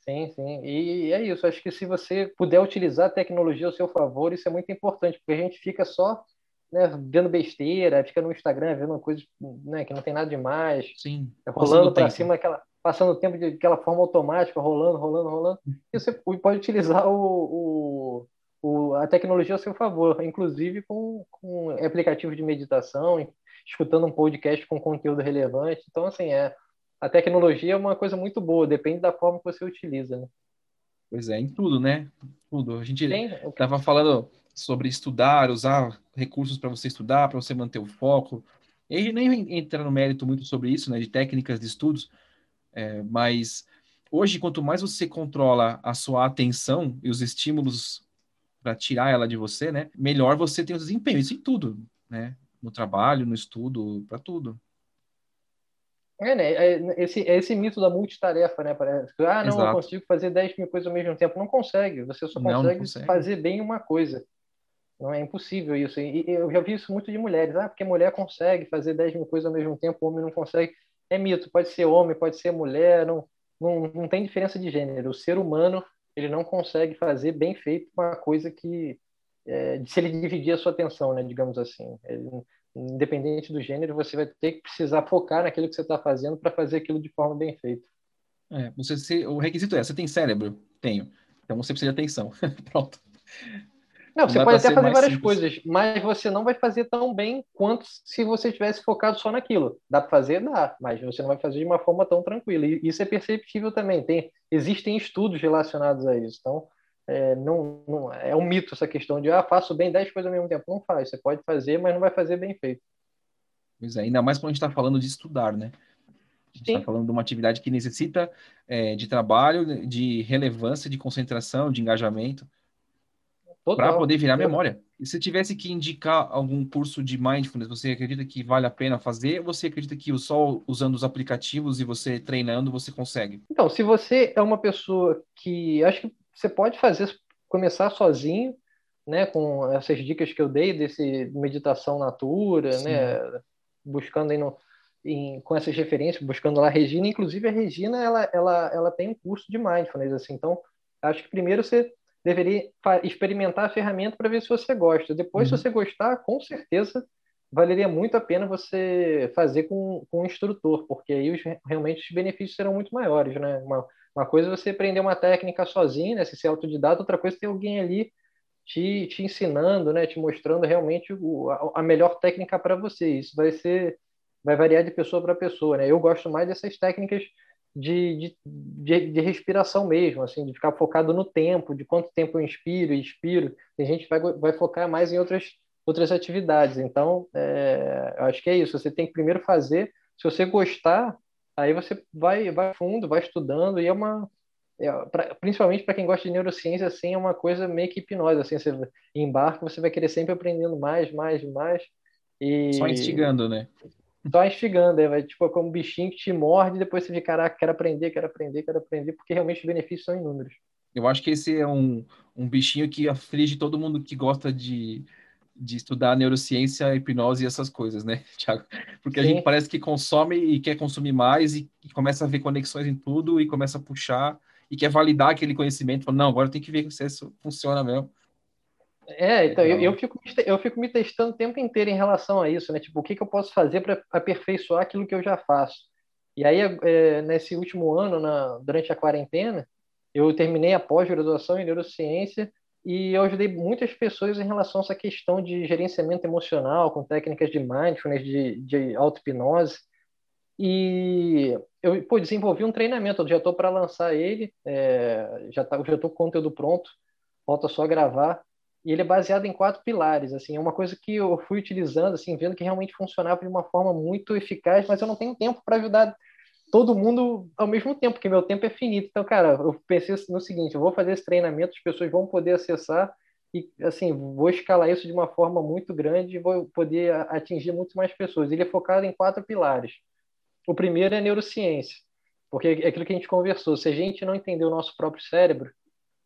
S2: Sim, sim. E é isso. Acho que se você puder utilizar a tecnologia ao seu favor, isso é muito importante, porque a gente fica só né, vendo besteira, fica no Instagram vendo coisas né, que não tem nada demais.
S1: Sim.
S2: Rolando para cima aquela passando o tempo de aquela forma automática, rolando, rolando, rolando. E você pode utilizar o, o o, a tecnologia a seu favor, inclusive com, com aplicativos de meditação, escutando um podcast com conteúdo relevante. Então, assim, é, a tecnologia é uma coisa muito boa, depende da forma que você utiliza, né?
S1: Pois é, em tudo, né? Tudo. A gente estava falando sobre estudar, usar recursos para você estudar, para você manter o foco. E a gente nem entra no mérito muito sobre isso, né? De técnicas de estudos, é, mas hoje, quanto mais você controla a sua atenção e os estímulos para tirar ela de você, né? Melhor você tem o desempenho. Isso em tudo, né? No trabalho, no estudo, para tudo.
S2: É, né? É, esse, é esse mito da multitarefa, né? Parece que, ah, não, Exato. eu consigo fazer 10 mil coisas ao mesmo tempo. Não consegue. Você só consegue, não, não consegue, fazer bem uma coisa. Não é impossível isso. E eu já vi isso muito de mulheres. Ah, porque mulher consegue fazer 10 mil coisas ao mesmo tempo, o homem não consegue. É mito. Pode ser homem, pode ser mulher. Não, não, não tem diferença de gênero. O ser humano ele não consegue fazer bem feito uma coisa que é, se ele dividir a sua atenção, né, digamos assim. Ele, independente do gênero, você vai ter que precisar focar naquilo que você está fazendo para fazer aquilo de forma bem feita.
S1: É, você, o requisito é, você tem cérebro? Tenho. Então você precisa de atenção. Pronto.
S2: Não, você pode até fazer várias simples. coisas, mas você não vai fazer tão bem quanto se você tivesse focado só naquilo. Dá para fazer? Dá, mas você não vai fazer de uma forma tão tranquila. E isso é perceptível também. Tem, existem estudos relacionados a isso. Então, é, não, não, é um mito essa questão de, ah, faço bem 10 coisas ao mesmo tempo. Não faz. Você pode fazer, mas não vai fazer bem feito.
S1: Pois é, ainda mais quando a gente está falando de estudar, né? A gente está falando de uma atividade que necessita é, de trabalho, de relevância, de concentração, de engajamento para poder virar memória. E se tivesse que indicar algum curso de mindfulness, você acredita que vale a pena fazer? Ou você acredita que só usando os aplicativos e você treinando você consegue?
S2: Então, se você é uma pessoa que acho que você pode fazer começar sozinho, né, com essas dicas que eu dei desse meditação natura, Sim. né, buscando aí no, em, com essas referências, buscando lá a Regina, inclusive a Regina ela ela ela tem um curso de mindfulness assim, então acho que primeiro você deveria experimentar a ferramenta para ver se você gosta. Depois, uhum. se você gostar, com certeza valeria muito a pena você fazer com, com um instrutor, porque aí os, realmente os benefícios serão muito maiores, né? Uma, uma coisa é você aprender uma técnica sozinho, né? Se ser autodidata, outra coisa é ter alguém ali te, te ensinando, né? Te mostrando realmente o, a, a melhor técnica para você. Isso vai ser vai variar de pessoa para pessoa, né? Eu gosto mais dessas técnicas de, de, de, respiração mesmo, assim, de ficar focado no tempo, de quanto tempo eu inspiro e expiro. Tem gente que vai, vai focar mais em outras, outras atividades. Então, é, eu acho que é isso. Você tem que primeiro fazer. Se você gostar, aí você vai, vai fundo, vai estudando, e é uma. É, pra, principalmente para quem gosta de neurociência, assim, é uma coisa meio que hipnose. Assim, você embarca, você vai querer sempre aprendendo mais, mais, mais. E...
S1: Só instigando, né?
S2: Só instigando, aí vai tipo como um bichinho que te morde e depois você vê, caraca, quero aprender, quero aprender, quero aprender, porque realmente os benefícios são inúmeros.
S1: Eu acho que esse é um, um bichinho que aflige todo mundo que gosta de, de estudar neurociência, hipnose e essas coisas, né, Tiago? Porque Sim. a gente parece que consome e quer consumir mais e, e, começa a ver conexões em tudo e começa a puxar e quer validar aquele conhecimento. Fala, não, agora tem que ver se isso funciona mesmo.
S2: É, então, eu, eu, fico, eu fico me testando o tempo inteiro em relação a isso, né? Tipo, o que, que eu posso fazer para aperfeiçoar aquilo que eu já faço? E aí, é, nesse último ano, na, durante a quarentena, eu terminei a pós-graduação em neurociência e eu ajudei muitas pessoas em relação a essa questão de gerenciamento emocional, com técnicas de mindfulness, de, de auto-hipnose. E eu pô, desenvolvi um treinamento, eu já estou para lançar ele, é, já tá, já estou com o conteúdo pronto, falta só gravar e ele é baseado em quatro pilares, assim, é uma coisa que eu fui utilizando, assim, vendo que realmente funcionava de uma forma muito eficaz, mas eu não tenho tempo para ajudar todo mundo ao mesmo tempo, porque meu tempo é finito. Então, cara, eu pensei no seguinte, eu vou fazer esse treinamento, as pessoas vão poder acessar e, assim, vou escalar isso de uma forma muito grande e vou poder atingir muito mais pessoas. Ele é focado em quatro pilares. O primeiro é neurociência, porque é aquilo que a gente conversou, se a gente não entender o nosso próprio cérebro,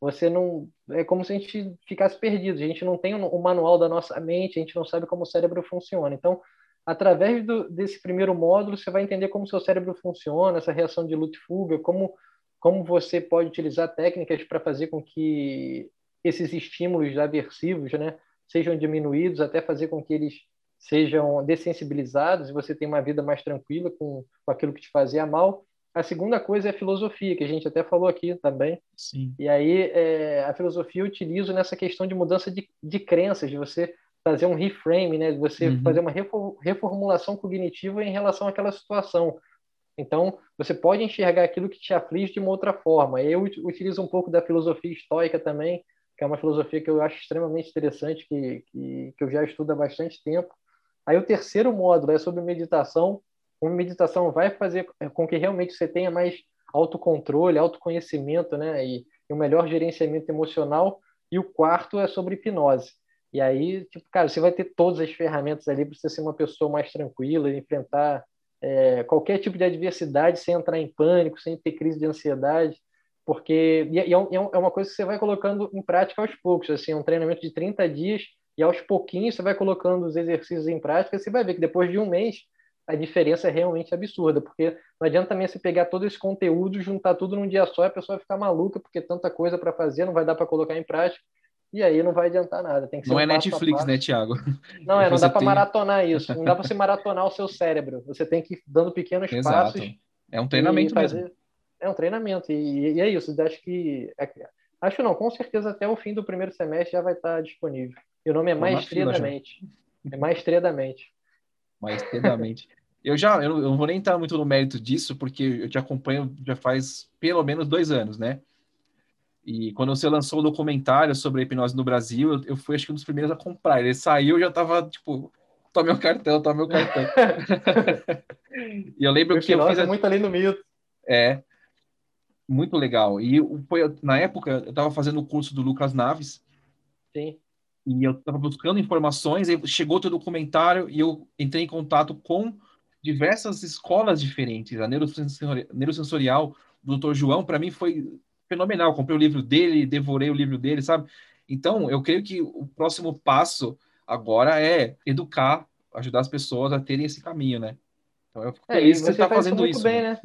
S2: você não é como se a gente ficasse perdido. A gente não tem o manual da nossa mente, a gente não sabe como o cérebro funciona. Então, através do, desse primeiro módulo, você vai entender como seu cérebro funciona, essa reação de luta e fuga, como como você pode utilizar técnicas para fazer com que esses estímulos aversivos, né, sejam diminuídos, até fazer com que eles sejam dessensibilizados e você tenha uma vida mais tranquila com, com aquilo que te fazia mal. A segunda coisa é a filosofia, que a gente até falou aqui também.
S1: Sim.
S2: E aí é, a filosofia eu utilizo nessa questão de mudança de, de crenças, de você fazer um reframe, né? De você uhum. fazer uma reformulação cognitiva em relação àquela situação. Então, você pode enxergar aquilo que te aflige de uma outra forma. Eu utilizo um pouco da filosofia estoica também, que é uma filosofia que eu acho extremamente interessante, que, que, que eu já estudo há bastante tempo. Aí o terceiro módulo é sobre meditação, uma meditação vai fazer com que realmente você tenha mais autocontrole, autoconhecimento, né? E, e um melhor gerenciamento emocional. E o quarto é sobre hipnose. E aí, tipo, cara, você vai ter todas as ferramentas ali para você ser uma pessoa mais tranquila, enfrentar é, qualquer tipo de adversidade sem entrar em pânico, sem ter crise de ansiedade, porque e é, é, é, é uma coisa que você vai colocando em prática aos poucos, assim, um treinamento de 30 dias e aos pouquinhos você vai colocando os exercícios em prática, você vai ver que depois de um mês a diferença é realmente absurda, porque não adianta também você pegar todo esse conteúdo, juntar tudo num dia só e a pessoa vai ficar maluca, porque tanta coisa para fazer, não vai dar para colocar em prática, e aí não vai adiantar nada. Tem que
S1: não é um é Netflix, né, Thiago?
S2: Não, é, não dá para tem... maratonar isso, não dá para você maratonar o seu cérebro, você tem que ir dando pequenos Exato. passos.
S1: É um treinamento fazer... mesmo.
S2: É um treinamento, e, e é isso, acho que... É... Acho não, com certeza até o fim do primeiro semestre já vai estar disponível. E o nome é Maestria da Mente. É Maestria da Mente.
S1: Maestria da Mente. Eu já, eu não vou nem entrar muito no mérito disso, porque eu te acompanho já faz pelo menos dois anos, né? E quando você lançou o documentário sobre a hipnose no Brasil, eu, eu fui acho que um dos primeiros a comprar. Ele saiu, eu já tava tipo, toma meu cartão, toma meu cartão. e eu lembro
S2: o
S1: que eu fiz
S2: é muito ali no mito.
S1: É, muito legal. E foi na época eu estava fazendo o curso do Lucas Naves.
S2: Sim.
S1: E eu estava buscando informações, e chegou teu documentário e eu entrei em contato com diversas escolas diferentes. A neurosensorial do Dr. João, para mim, foi fenomenal. Comprei o livro dele, devorei o livro dele, sabe? Então, eu creio que o próximo passo agora é educar, ajudar as pessoas a terem esse caminho, né?
S2: Então eu fico é, feliz que você está fazendo isso. Bem, né?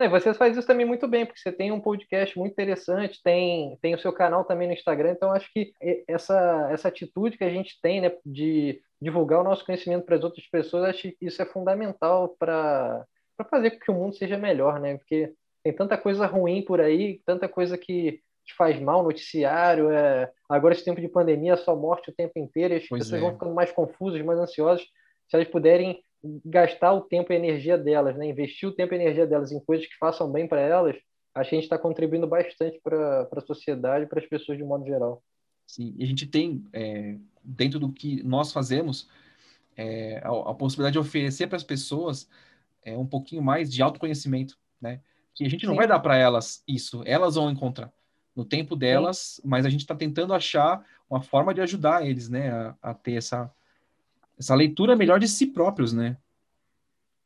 S2: né? você faz isso também muito bem, porque você tem um podcast muito interessante, tem, tem o seu canal também no Instagram, então acho que essa, essa atitude que a gente tem, né, de divulgar o nosso conhecimento para as outras pessoas, acho que isso é fundamental para fazer com que o mundo seja melhor, né? Porque tem tanta coisa ruim por aí, tanta coisa que te faz mal, noticiário, é... agora esse tempo de pandemia, só morte o tempo inteiro, as pois pessoas é. vão ficando mais confusas, mais ansiosas, se elas puderem gastar o tempo e a energia delas, né? investir o tempo e a energia delas em coisas que façam bem para elas, acho que a gente está contribuindo bastante para a sociedade para as pessoas de modo geral.
S1: Sim, e a gente tem, é, dentro do que nós fazemos, é, a, a, possibilidade de oferecer para as pessoas é, um pouquinho mais de autoconhecimento, né? Que a gente não Sim. vai dar para elas isso, elas vão encontrar no tempo delas, Sim. mas a gente está tentando achar uma forma de ajudar eles, né, a, a ter essa, essa leitura melhor de si próprios, né?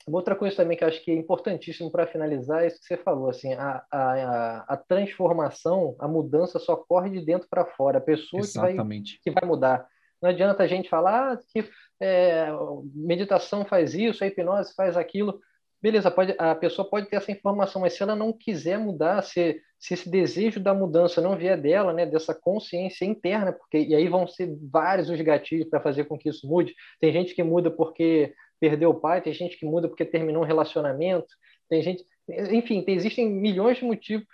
S2: Uma outra coisa também que eu acho que é importantíssimo para finalizar é isso que você falou, assim, a, a, a transformação, a mudança só corre de dentro para fora. A pessoa que vai, que vai mudar. Não adianta a gente falar ah, que é, meditação faz isso, a hipnose faz aquilo. Beleza, pode, a pessoa pode ter essa informação, mas se ela não quiser mudar, se, se esse desejo da mudança não vier dela, né, dessa consciência interna, porque e aí vão ser vários os gatilhos para fazer com que isso mude. Tem gente que muda porque perdeu o pai, tem gente que muda porque terminou um relacionamento, tem gente, enfim, existem milhões de motivos,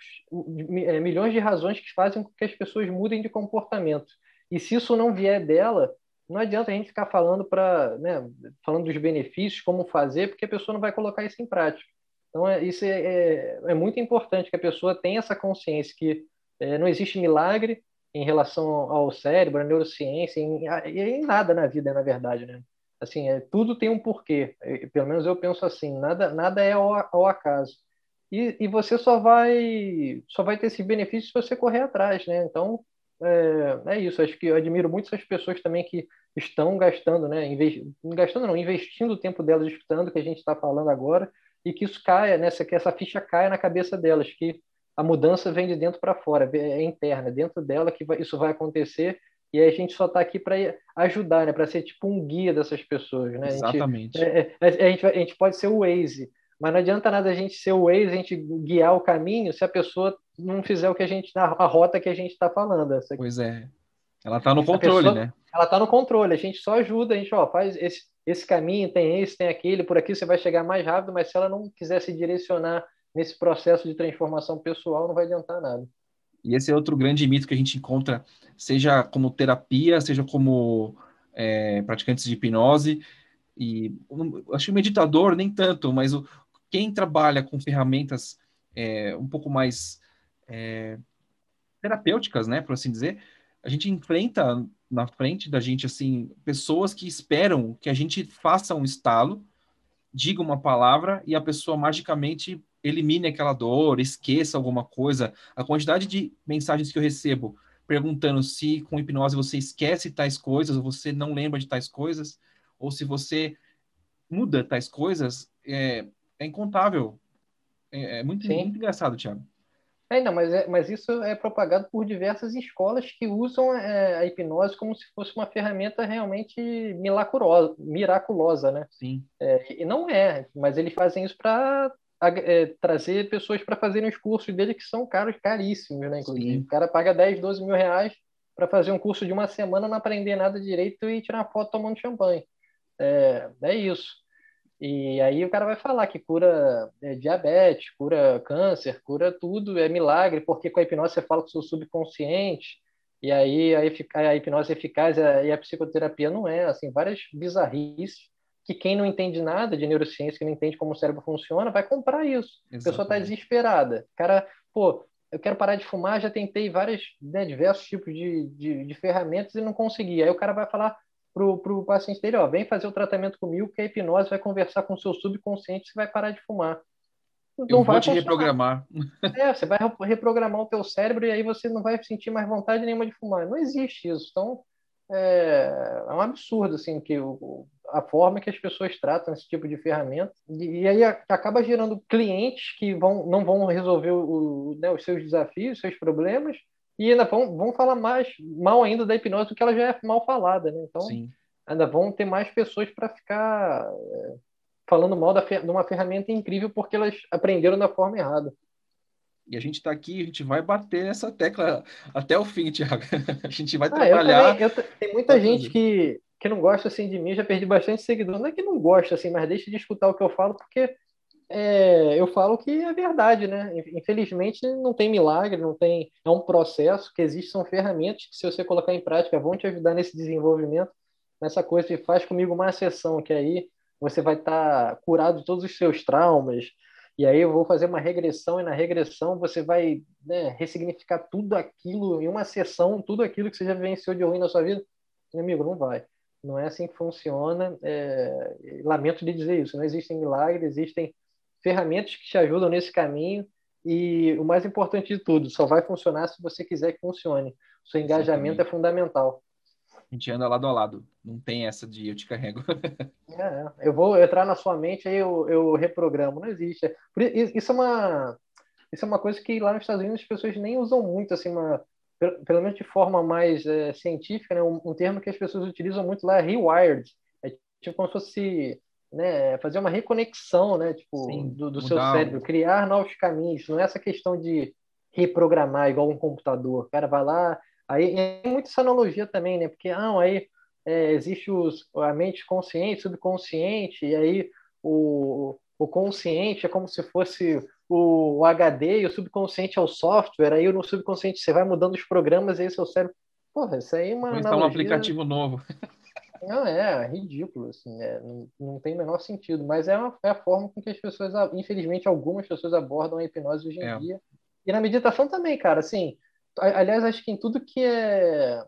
S2: é, milhões de razões que fazem com que as pessoas mudem de comportamento. E se isso não vier dela, não adianta a gente ficar falando para, né, falando dos benefícios, como fazer, porque a pessoa não vai colocar isso em prática. Então, é, isso é, é, é, muito importante que a pessoa tenha essa consciência que é, não existe milagre em relação ao cérebro, à neurociência, em, em nada na vida, na verdade, né? Assim, é, tudo tem um porquê. Pelo menos eu penso assim, nada, nada é ao, ao acaso. E, e você só vai, só vai ter esse benefício se você correr atrás, né? Então, é, é isso. Acho que eu admiro muito essas pessoas também que estão gastando, né? Invest... Gastando não, investindo o tempo delas estudando, que a gente está falando agora, e que isso caia, né? que essa ficha caia na cabeça delas, que a mudança vem de dentro para fora, é interna, é dentro dela que vai, isso vai acontecer e a gente só está aqui para ajudar, né? Para ser tipo um guia dessas pessoas, né?
S1: Exatamente.
S2: A gente, é, é, a, gente, a gente pode ser o Waze, mas não adianta nada a gente ser o Waze, a gente guiar o caminho se a pessoa não fizer o que a gente a rota que a gente está falando. Essa,
S1: pois é. Ela está no controle, pessoa, né?
S2: Ela está no controle. A gente só ajuda, a gente ó, faz esse, esse caminho, tem esse, tem aquele, por aqui você vai chegar mais rápido, mas se ela não quiser se direcionar nesse processo de transformação pessoal, não vai adiantar nada.
S1: E esse é outro grande mito que a gente encontra, seja como terapia, seja como é, praticantes de hipnose. E acho que meditador nem tanto, mas o, quem trabalha com ferramentas é, um pouco mais é, terapêuticas, né, por assim dizer, a gente enfrenta na frente da gente assim pessoas que esperam que a gente faça um estalo, diga uma palavra e a pessoa magicamente elimine aquela dor, esqueça alguma coisa. A quantidade de mensagens que eu recebo perguntando se com hipnose você esquece tais coisas, ou você não lembra de tais coisas, ou se você muda tais coisas, é, é incontável. É, é muito, muito engraçado, Thiago.
S2: É, não, mas, é, mas isso é propagado por diversas escolas que usam é, a hipnose como se fosse uma ferramenta realmente miraculosa, miraculosa né?
S1: Sim.
S2: É, e não é, mas eles fazem isso para é, trazer pessoas para fazerem os cursos dele que são caros, caríssimos, né? Inclusive. Sim. O cara paga 10, 12 mil reais para fazer um curso de uma semana, não aprender nada direito e tirar foto tomando champanhe. É, é isso. E aí o cara vai falar que cura é, diabetes, cura câncer, cura tudo, é milagre, porque com a hipnose você fala com o seu subconsciente, e aí a, a hipnose é eficaz e a psicoterapia não é, assim, várias bizarrices que quem não entende nada de neurociência, que não entende como o cérebro funciona, vai comprar isso. Exatamente. A pessoa está desesperada. Cara, pô, eu quero parar de fumar, já tentei vários, né, diversos tipos de, de, de ferramentas e não consegui. Aí o cara vai falar, pro, pro paciente dele, ó, vem fazer o tratamento comigo que a hipnose vai conversar com o seu subconsciente, você vai parar de fumar.
S1: Não eu vai vou te funcionar. reprogramar.
S2: É, você vai reprogramar o teu cérebro e aí você não vai sentir mais vontade nenhuma de fumar. Não existe isso. Então, é, é um absurdo, assim, que o, a forma que as pessoas tratam esse tipo de ferramenta. E, e aí acaba gerando clientes que vão, não vão resolver o, né, os seus desafios, os seus problemas, e ainda vão, vão falar mais mal ainda da hipnose do que ela já é mal falada, né? Então, Sim. ainda vão ter mais pessoas para ficar é, falando mal da, de uma ferramenta incrível porque elas aprenderam da forma errada.
S1: E a gente está aqui, a gente vai bater nessa tecla até o fim, Tiago. A gente vai trabalhar.
S2: Ah, eu também, eu, tem muita gente que, que não gosta assim de mim, já perdi bastante seguidor. Não é que não gosta, assim, mas deixa de escutar o que eu falo, porque é, eu falo que é verdade, né? Infelizmente não tem milagre, não tem. É um processo que existe, são ferramentas que, se você colocar em prática, vão te ajudar nesse desenvolvimento, nessa coisa que faz comigo uma sessão, que aí você vai estar tá curado de todos os seus traumas, e aí eu vou fazer uma regressão, e na regressão você vai né, ressignificar tudo aquilo em uma sessão, tudo aquilo que você já vivenciou de ruim na sua vida. Meu amigo, não vai. Não é assim que funciona. É... Lamento de dizer isso. Não existem milagres, existem ferramentas que te ajudam nesse caminho e o mais importante de tudo, só vai funcionar se você quiser que funcione. O seu engajamento Exatamente. é fundamental.
S1: A gente anda lado a lado, não tem essa de eu te carrego.
S2: é, eu vou entrar na sua mente aí eu, eu reprogramo, não existe. Isso é uma isso é uma coisa que lá nos Estados Unidos as pessoas nem usam muito, assim, uma, pelo menos de forma mais é, científica, né? Um, um, termo que as pessoas utilizam muito lá é rewired. É tipo como se fosse né, fazer uma reconexão, né, tipo, Sim, do, do seu cérebro, criar novos caminhos. Não é essa questão de reprogramar igual um computador. O cara vai lá, aí é muito essa analogia também, né? Porque ah, aí é, existe os, a mente consciente, subconsciente, e aí o, o consciente é como se fosse o, HD e o subconsciente é o software. Aí no subconsciente você vai mudando os programas e aí seu cérebro. Porra, isso aí é uma.
S1: Analogia... um aplicativo novo.
S2: Não, é, é ridículo, assim, é, não, não tem o menor sentido, mas é, uma, é a forma com que as pessoas, infelizmente, algumas pessoas abordam a hipnose hoje em é. dia. E na meditação também, cara, assim, aliás, acho que em tudo que é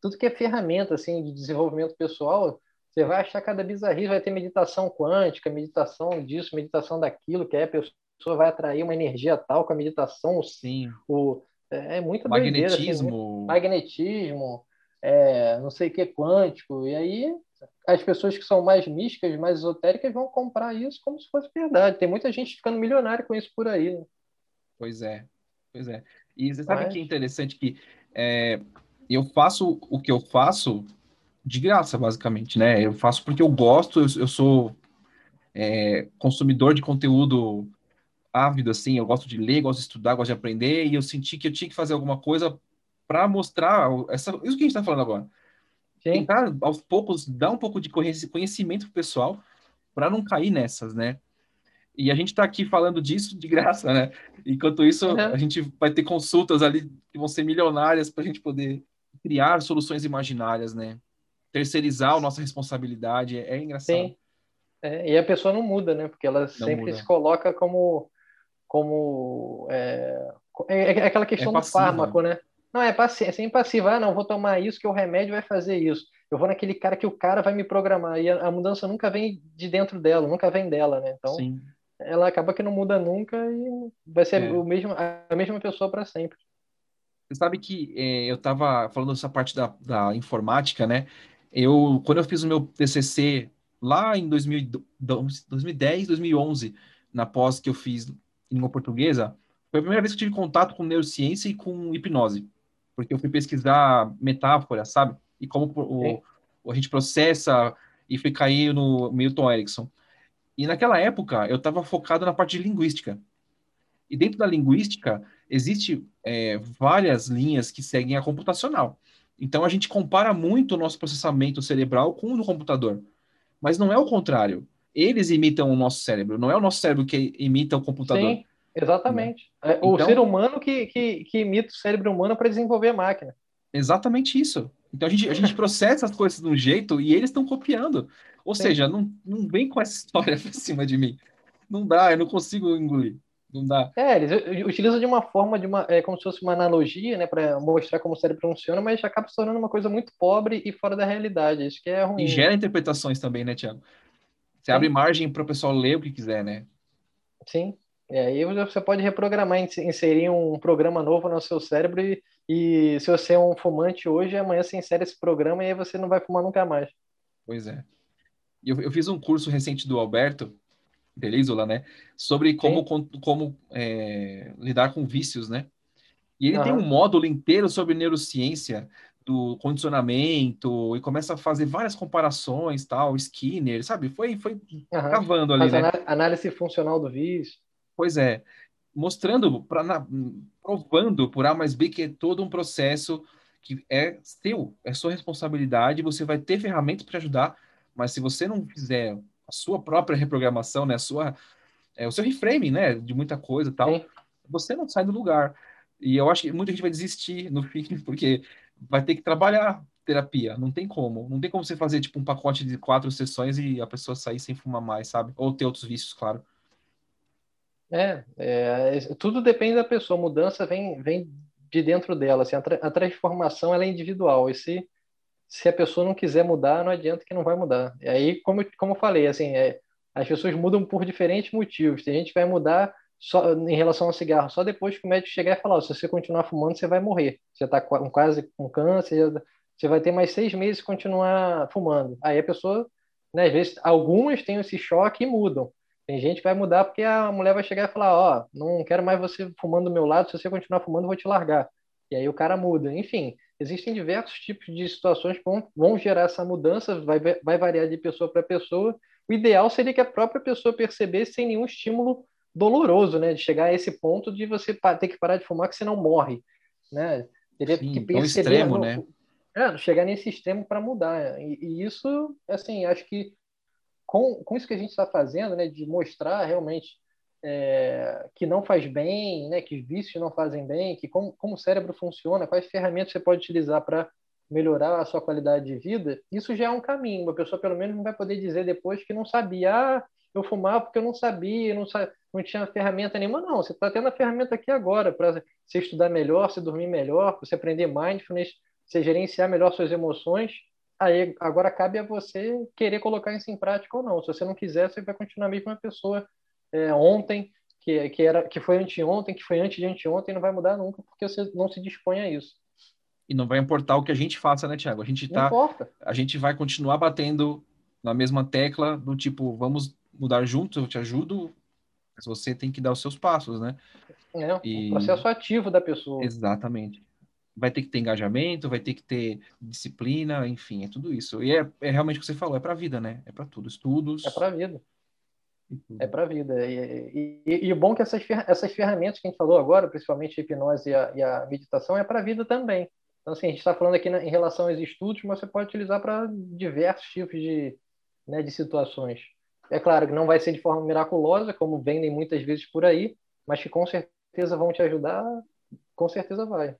S2: tudo que é ferramenta, assim, de desenvolvimento pessoal, você vai achar cada bizarrice, vai ter meditação quântica, meditação disso, meditação daquilo, que aí a pessoa vai atrair uma energia tal com a meditação,
S1: sim,
S2: o, é, é muito
S1: magnetismo,
S2: doideira, assim, magnetismo, é, não sei o que quântico. E aí as pessoas que são mais místicas, mais esotéricas, vão comprar isso como se fosse verdade. Tem muita gente ficando milionária com isso por aí. Né?
S1: Pois é, pois é. E você sabe Mas... que é interessante que é, eu faço o que eu faço de graça, basicamente, né? Eu faço porque eu gosto, eu, eu sou é, consumidor de conteúdo ávido, assim, eu gosto de ler, gosto de estudar, gosto de aprender, e eu senti que eu tinha que fazer alguma coisa para mostrar essa, isso que a gente está falando agora. Sim. Tentar, aos poucos, dar um pouco de conhecimento pro pessoal para não cair nessas, né? E a gente está aqui falando disso de graça, né? Enquanto isso, uhum. a gente vai ter consultas ali que vão ser milionárias para a gente poder criar soluções imaginárias, né? Terceirizar a nossa responsabilidade, é, é engraçado. Sim.
S2: É, e a pessoa não muda, né? Porque ela não sempre muda. se coloca como como é, é, é aquela questão é do fármaco, né? Não, é, passivo, é sem. Ah, não, vou tomar isso que o remédio vai fazer isso. Eu vou naquele cara que o cara vai me programar. E a, a mudança nunca vem de dentro dela, nunca vem dela, né? Então, Sim. ela acaba que não muda nunca e vai ser é. o mesmo, a mesma pessoa para sempre.
S1: Você sabe que é, eu estava falando dessa parte da, da informática, né? Eu, quando eu fiz o meu TCC lá em 2000, 2010, 2011, na pós que eu fiz em língua portuguesa, Foi a primeira vez que tive contato com neurociência e com hipnose, porque eu fui pesquisar metáfora, sabe? E como o, o, a gente processa e fui cair no Milton Erickson. E naquela época eu estava focado na parte de linguística. E dentro da linguística existe é, várias linhas que seguem a computacional. Então a gente compara muito o nosso processamento cerebral com o do computador. Mas não é o contrário. Eles imitam o nosso cérebro, não é o nosso cérebro que imita o computador. Sim,
S2: exatamente. É o então, ser humano que, que, que imita o cérebro humano para desenvolver a máquina.
S1: Exatamente isso. Então a gente, a gente processa as coisas de um jeito e eles estão copiando. Ou Sim. seja, não, não vem com essa história pra cima de mim. Não dá, eu não consigo engolir. Não dá.
S2: É, eles utilizam de uma forma, de uma, é como se fosse uma analogia, né, para mostrar como o cérebro funciona, mas acaba se tornando uma coisa muito pobre e fora da realidade. Isso que é ruim.
S1: E gera interpretações também, né, Tiago? Você abre margem para o pessoal ler o que quiser, né?
S2: Sim. E aí você pode reprogramar, inserir um programa novo no seu cérebro e, e se você é um fumante hoje, amanhã você insere esse programa e aí você não vai fumar nunca mais.
S1: Pois é. Eu, eu fiz um curso recente do Alberto, Delisola, né? Sobre como, como é, lidar com vícios, né? E ele uhum. tem um módulo inteiro sobre neurociência do condicionamento e começa a fazer várias comparações, tal, Skinner, sabe? Foi, foi uhum. cavando ali, Faz
S2: né? Análise funcional do vício.
S1: Pois é, mostrando, pra, provando por A mais B que é todo um processo que é seu, é sua responsabilidade, você vai ter ferramentas para ajudar, mas se você não fizer a sua própria reprogramação, né, a sua, é, o seu reframing, né, de muita coisa tal, Sim. você não sai do lugar. E eu acho que muita gente vai desistir no fim, porque vai ter que trabalhar terapia, não tem como. Não tem como você fazer, tipo, um pacote de quatro sessões e a pessoa sair sem fumar mais, sabe? Ou ter outros vícios, claro.
S2: É, é tudo depende da pessoa. Mudança vem, vem de dentro dela. Assim, a, tra a transformação é individual. E se se a pessoa não quiser mudar, não adianta que não vai mudar. E aí, como, como eu falei, assim, é, as pessoas mudam por diferentes motivos. Tem gente que vai mudar só em relação ao cigarro, só depois que o médico chegar e falar, se você continuar fumando, você vai morrer. Você está quase com câncer, você vai ter mais seis meses de continuar fumando. Aí a pessoa, né, às vezes, algumas têm esse choque e mudam. Tem gente que vai mudar porque a mulher vai chegar e falar, ó, oh, não quero mais você fumando do meu lado, se você continuar fumando, eu vou te largar. E aí o cara muda. Enfim, existem diversos tipos de situações que vão, vão gerar essa mudança, vai, vai variar de pessoa para pessoa. O ideal seria que a própria pessoa percebesse sem nenhum estímulo doloroso, né? De chegar a esse ponto de você ter que parar de fumar que você não morre, né? Teria
S1: Sim, que perceber... extremo, no, né?
S2: É, chegar nesse extremo para mudar. E, e, isso, assim, acho que com, com isso que a gente está fazendo, né? De mostrar realmente é, que não faz bem, né, que vícios não fazem bem, que como, como o cérebro funciona, quais ferramentas você pode utilizar para melhorar a sua qualidade de vida, isso já é um caminho. Uma pessoa, pelo menos, não vai poder dizer depois que não sabia, ah, eu fumava porque eu não sabia, não, sabia, não tinha ferramenta nenhuma. Não, você está tendo a ferramenta aqui agora para você estudar melhor, você dormir melhor, você aprender mindfulness, você gerenciar melhor suas emoções. Aí agora cabe a você querer colocar isso em prática ou não. Se você não quiser, você vai continuar a mesma pessoa é, ontem, que, que, era, que foi anteontem, que foi antes de anteontem, não vai mudar nunca, porque você não se dispõe a isso.
S1: E não vai importar o que a gente faça, né, Tiago? A gente tá, a gente vai continuar batendo na mesma tecla do tipo, vamos mudar juntos, eu te ajudo, mas você tem que dar os seus passos, né?
S2: É, e... o processo ativo da pessoa.
S1: Exatamente. Vai ter que ter engajamento, vai ter que ter disciplina, enfim, é tudo isso. E é, é realmente o que você falou, é para a vida, né? É para tudo, estudos.
S2: É para a vida. É para a vida. E, e, e, o bom é que essas, essas ferramentas que a gente falou agora, principalmente a hipnose e a, e a meditação, é para a vida também. Então, assim, a gente está falando aqui na, em relação aos estudos, mas você pode utilizar para diversos tipos de, né, de situações. É claro que não vai ser de forma miraculosa, como vendem muitas vezes por aí, mas que com certeza vão te ajudar, com certeza vai.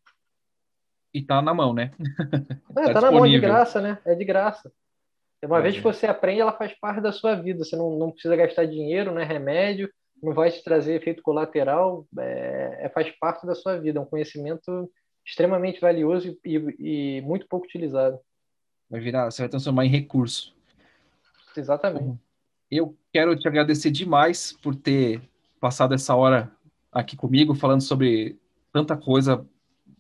S1: E tá na mão, né?
S2: É, tá, tá na mão, é de graça, né? É de graça. Uma vez que você aprende, ela faz parte da sua vida. Você não, não precisa gastar dinheiro, né? Remédio, não vai te trazer efeito colateral. É, é, faz parte da sua vida. É um conhecimento extremamente valioso e, e, e muito pouco utilizado.
S1: Vai virar, você vai transformar em recurso.
S2: Exatamente.
S1: Eu quero te agradecer demais por ter passado essa hora aqui comigo, falando sobre tanta coisa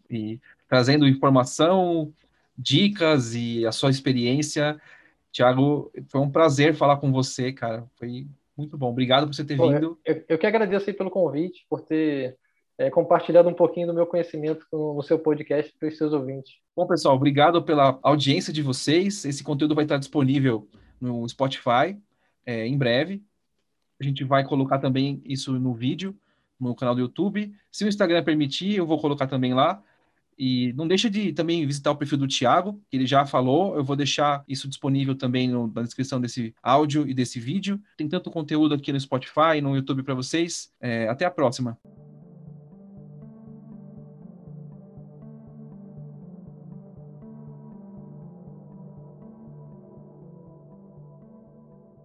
S1: e trazendo informação, dicas e a sua experiência. Tiago, foi um prazer falar com você, cara. Foi muito bom. Obrigado por você ter Pô, vindo.
S2: Eu, eu, que agradeço pelo convite, por ter é, compartilhado um pouquinho do meu conhecimento no, no seu podcast para os seus ouvintes.
S1: Bom, pessoal, obrigado pela audiência de vocês. Esse conteúdo vai estar disponível no Spotify é, em breve. A gente vai colocar também isso no vídeo no canal do YouTube. Se o Instagram permitir, eu vou colocar também lá. E não deixa de também visitar o perfil do Thiago, que ele já falou. Eu vou deixar isso disponível também no, na descrição desse áudio e desse vídeo. Tem tanto conteúdo aqui no Spotify, no YouTube para vocês. É, até a próxima.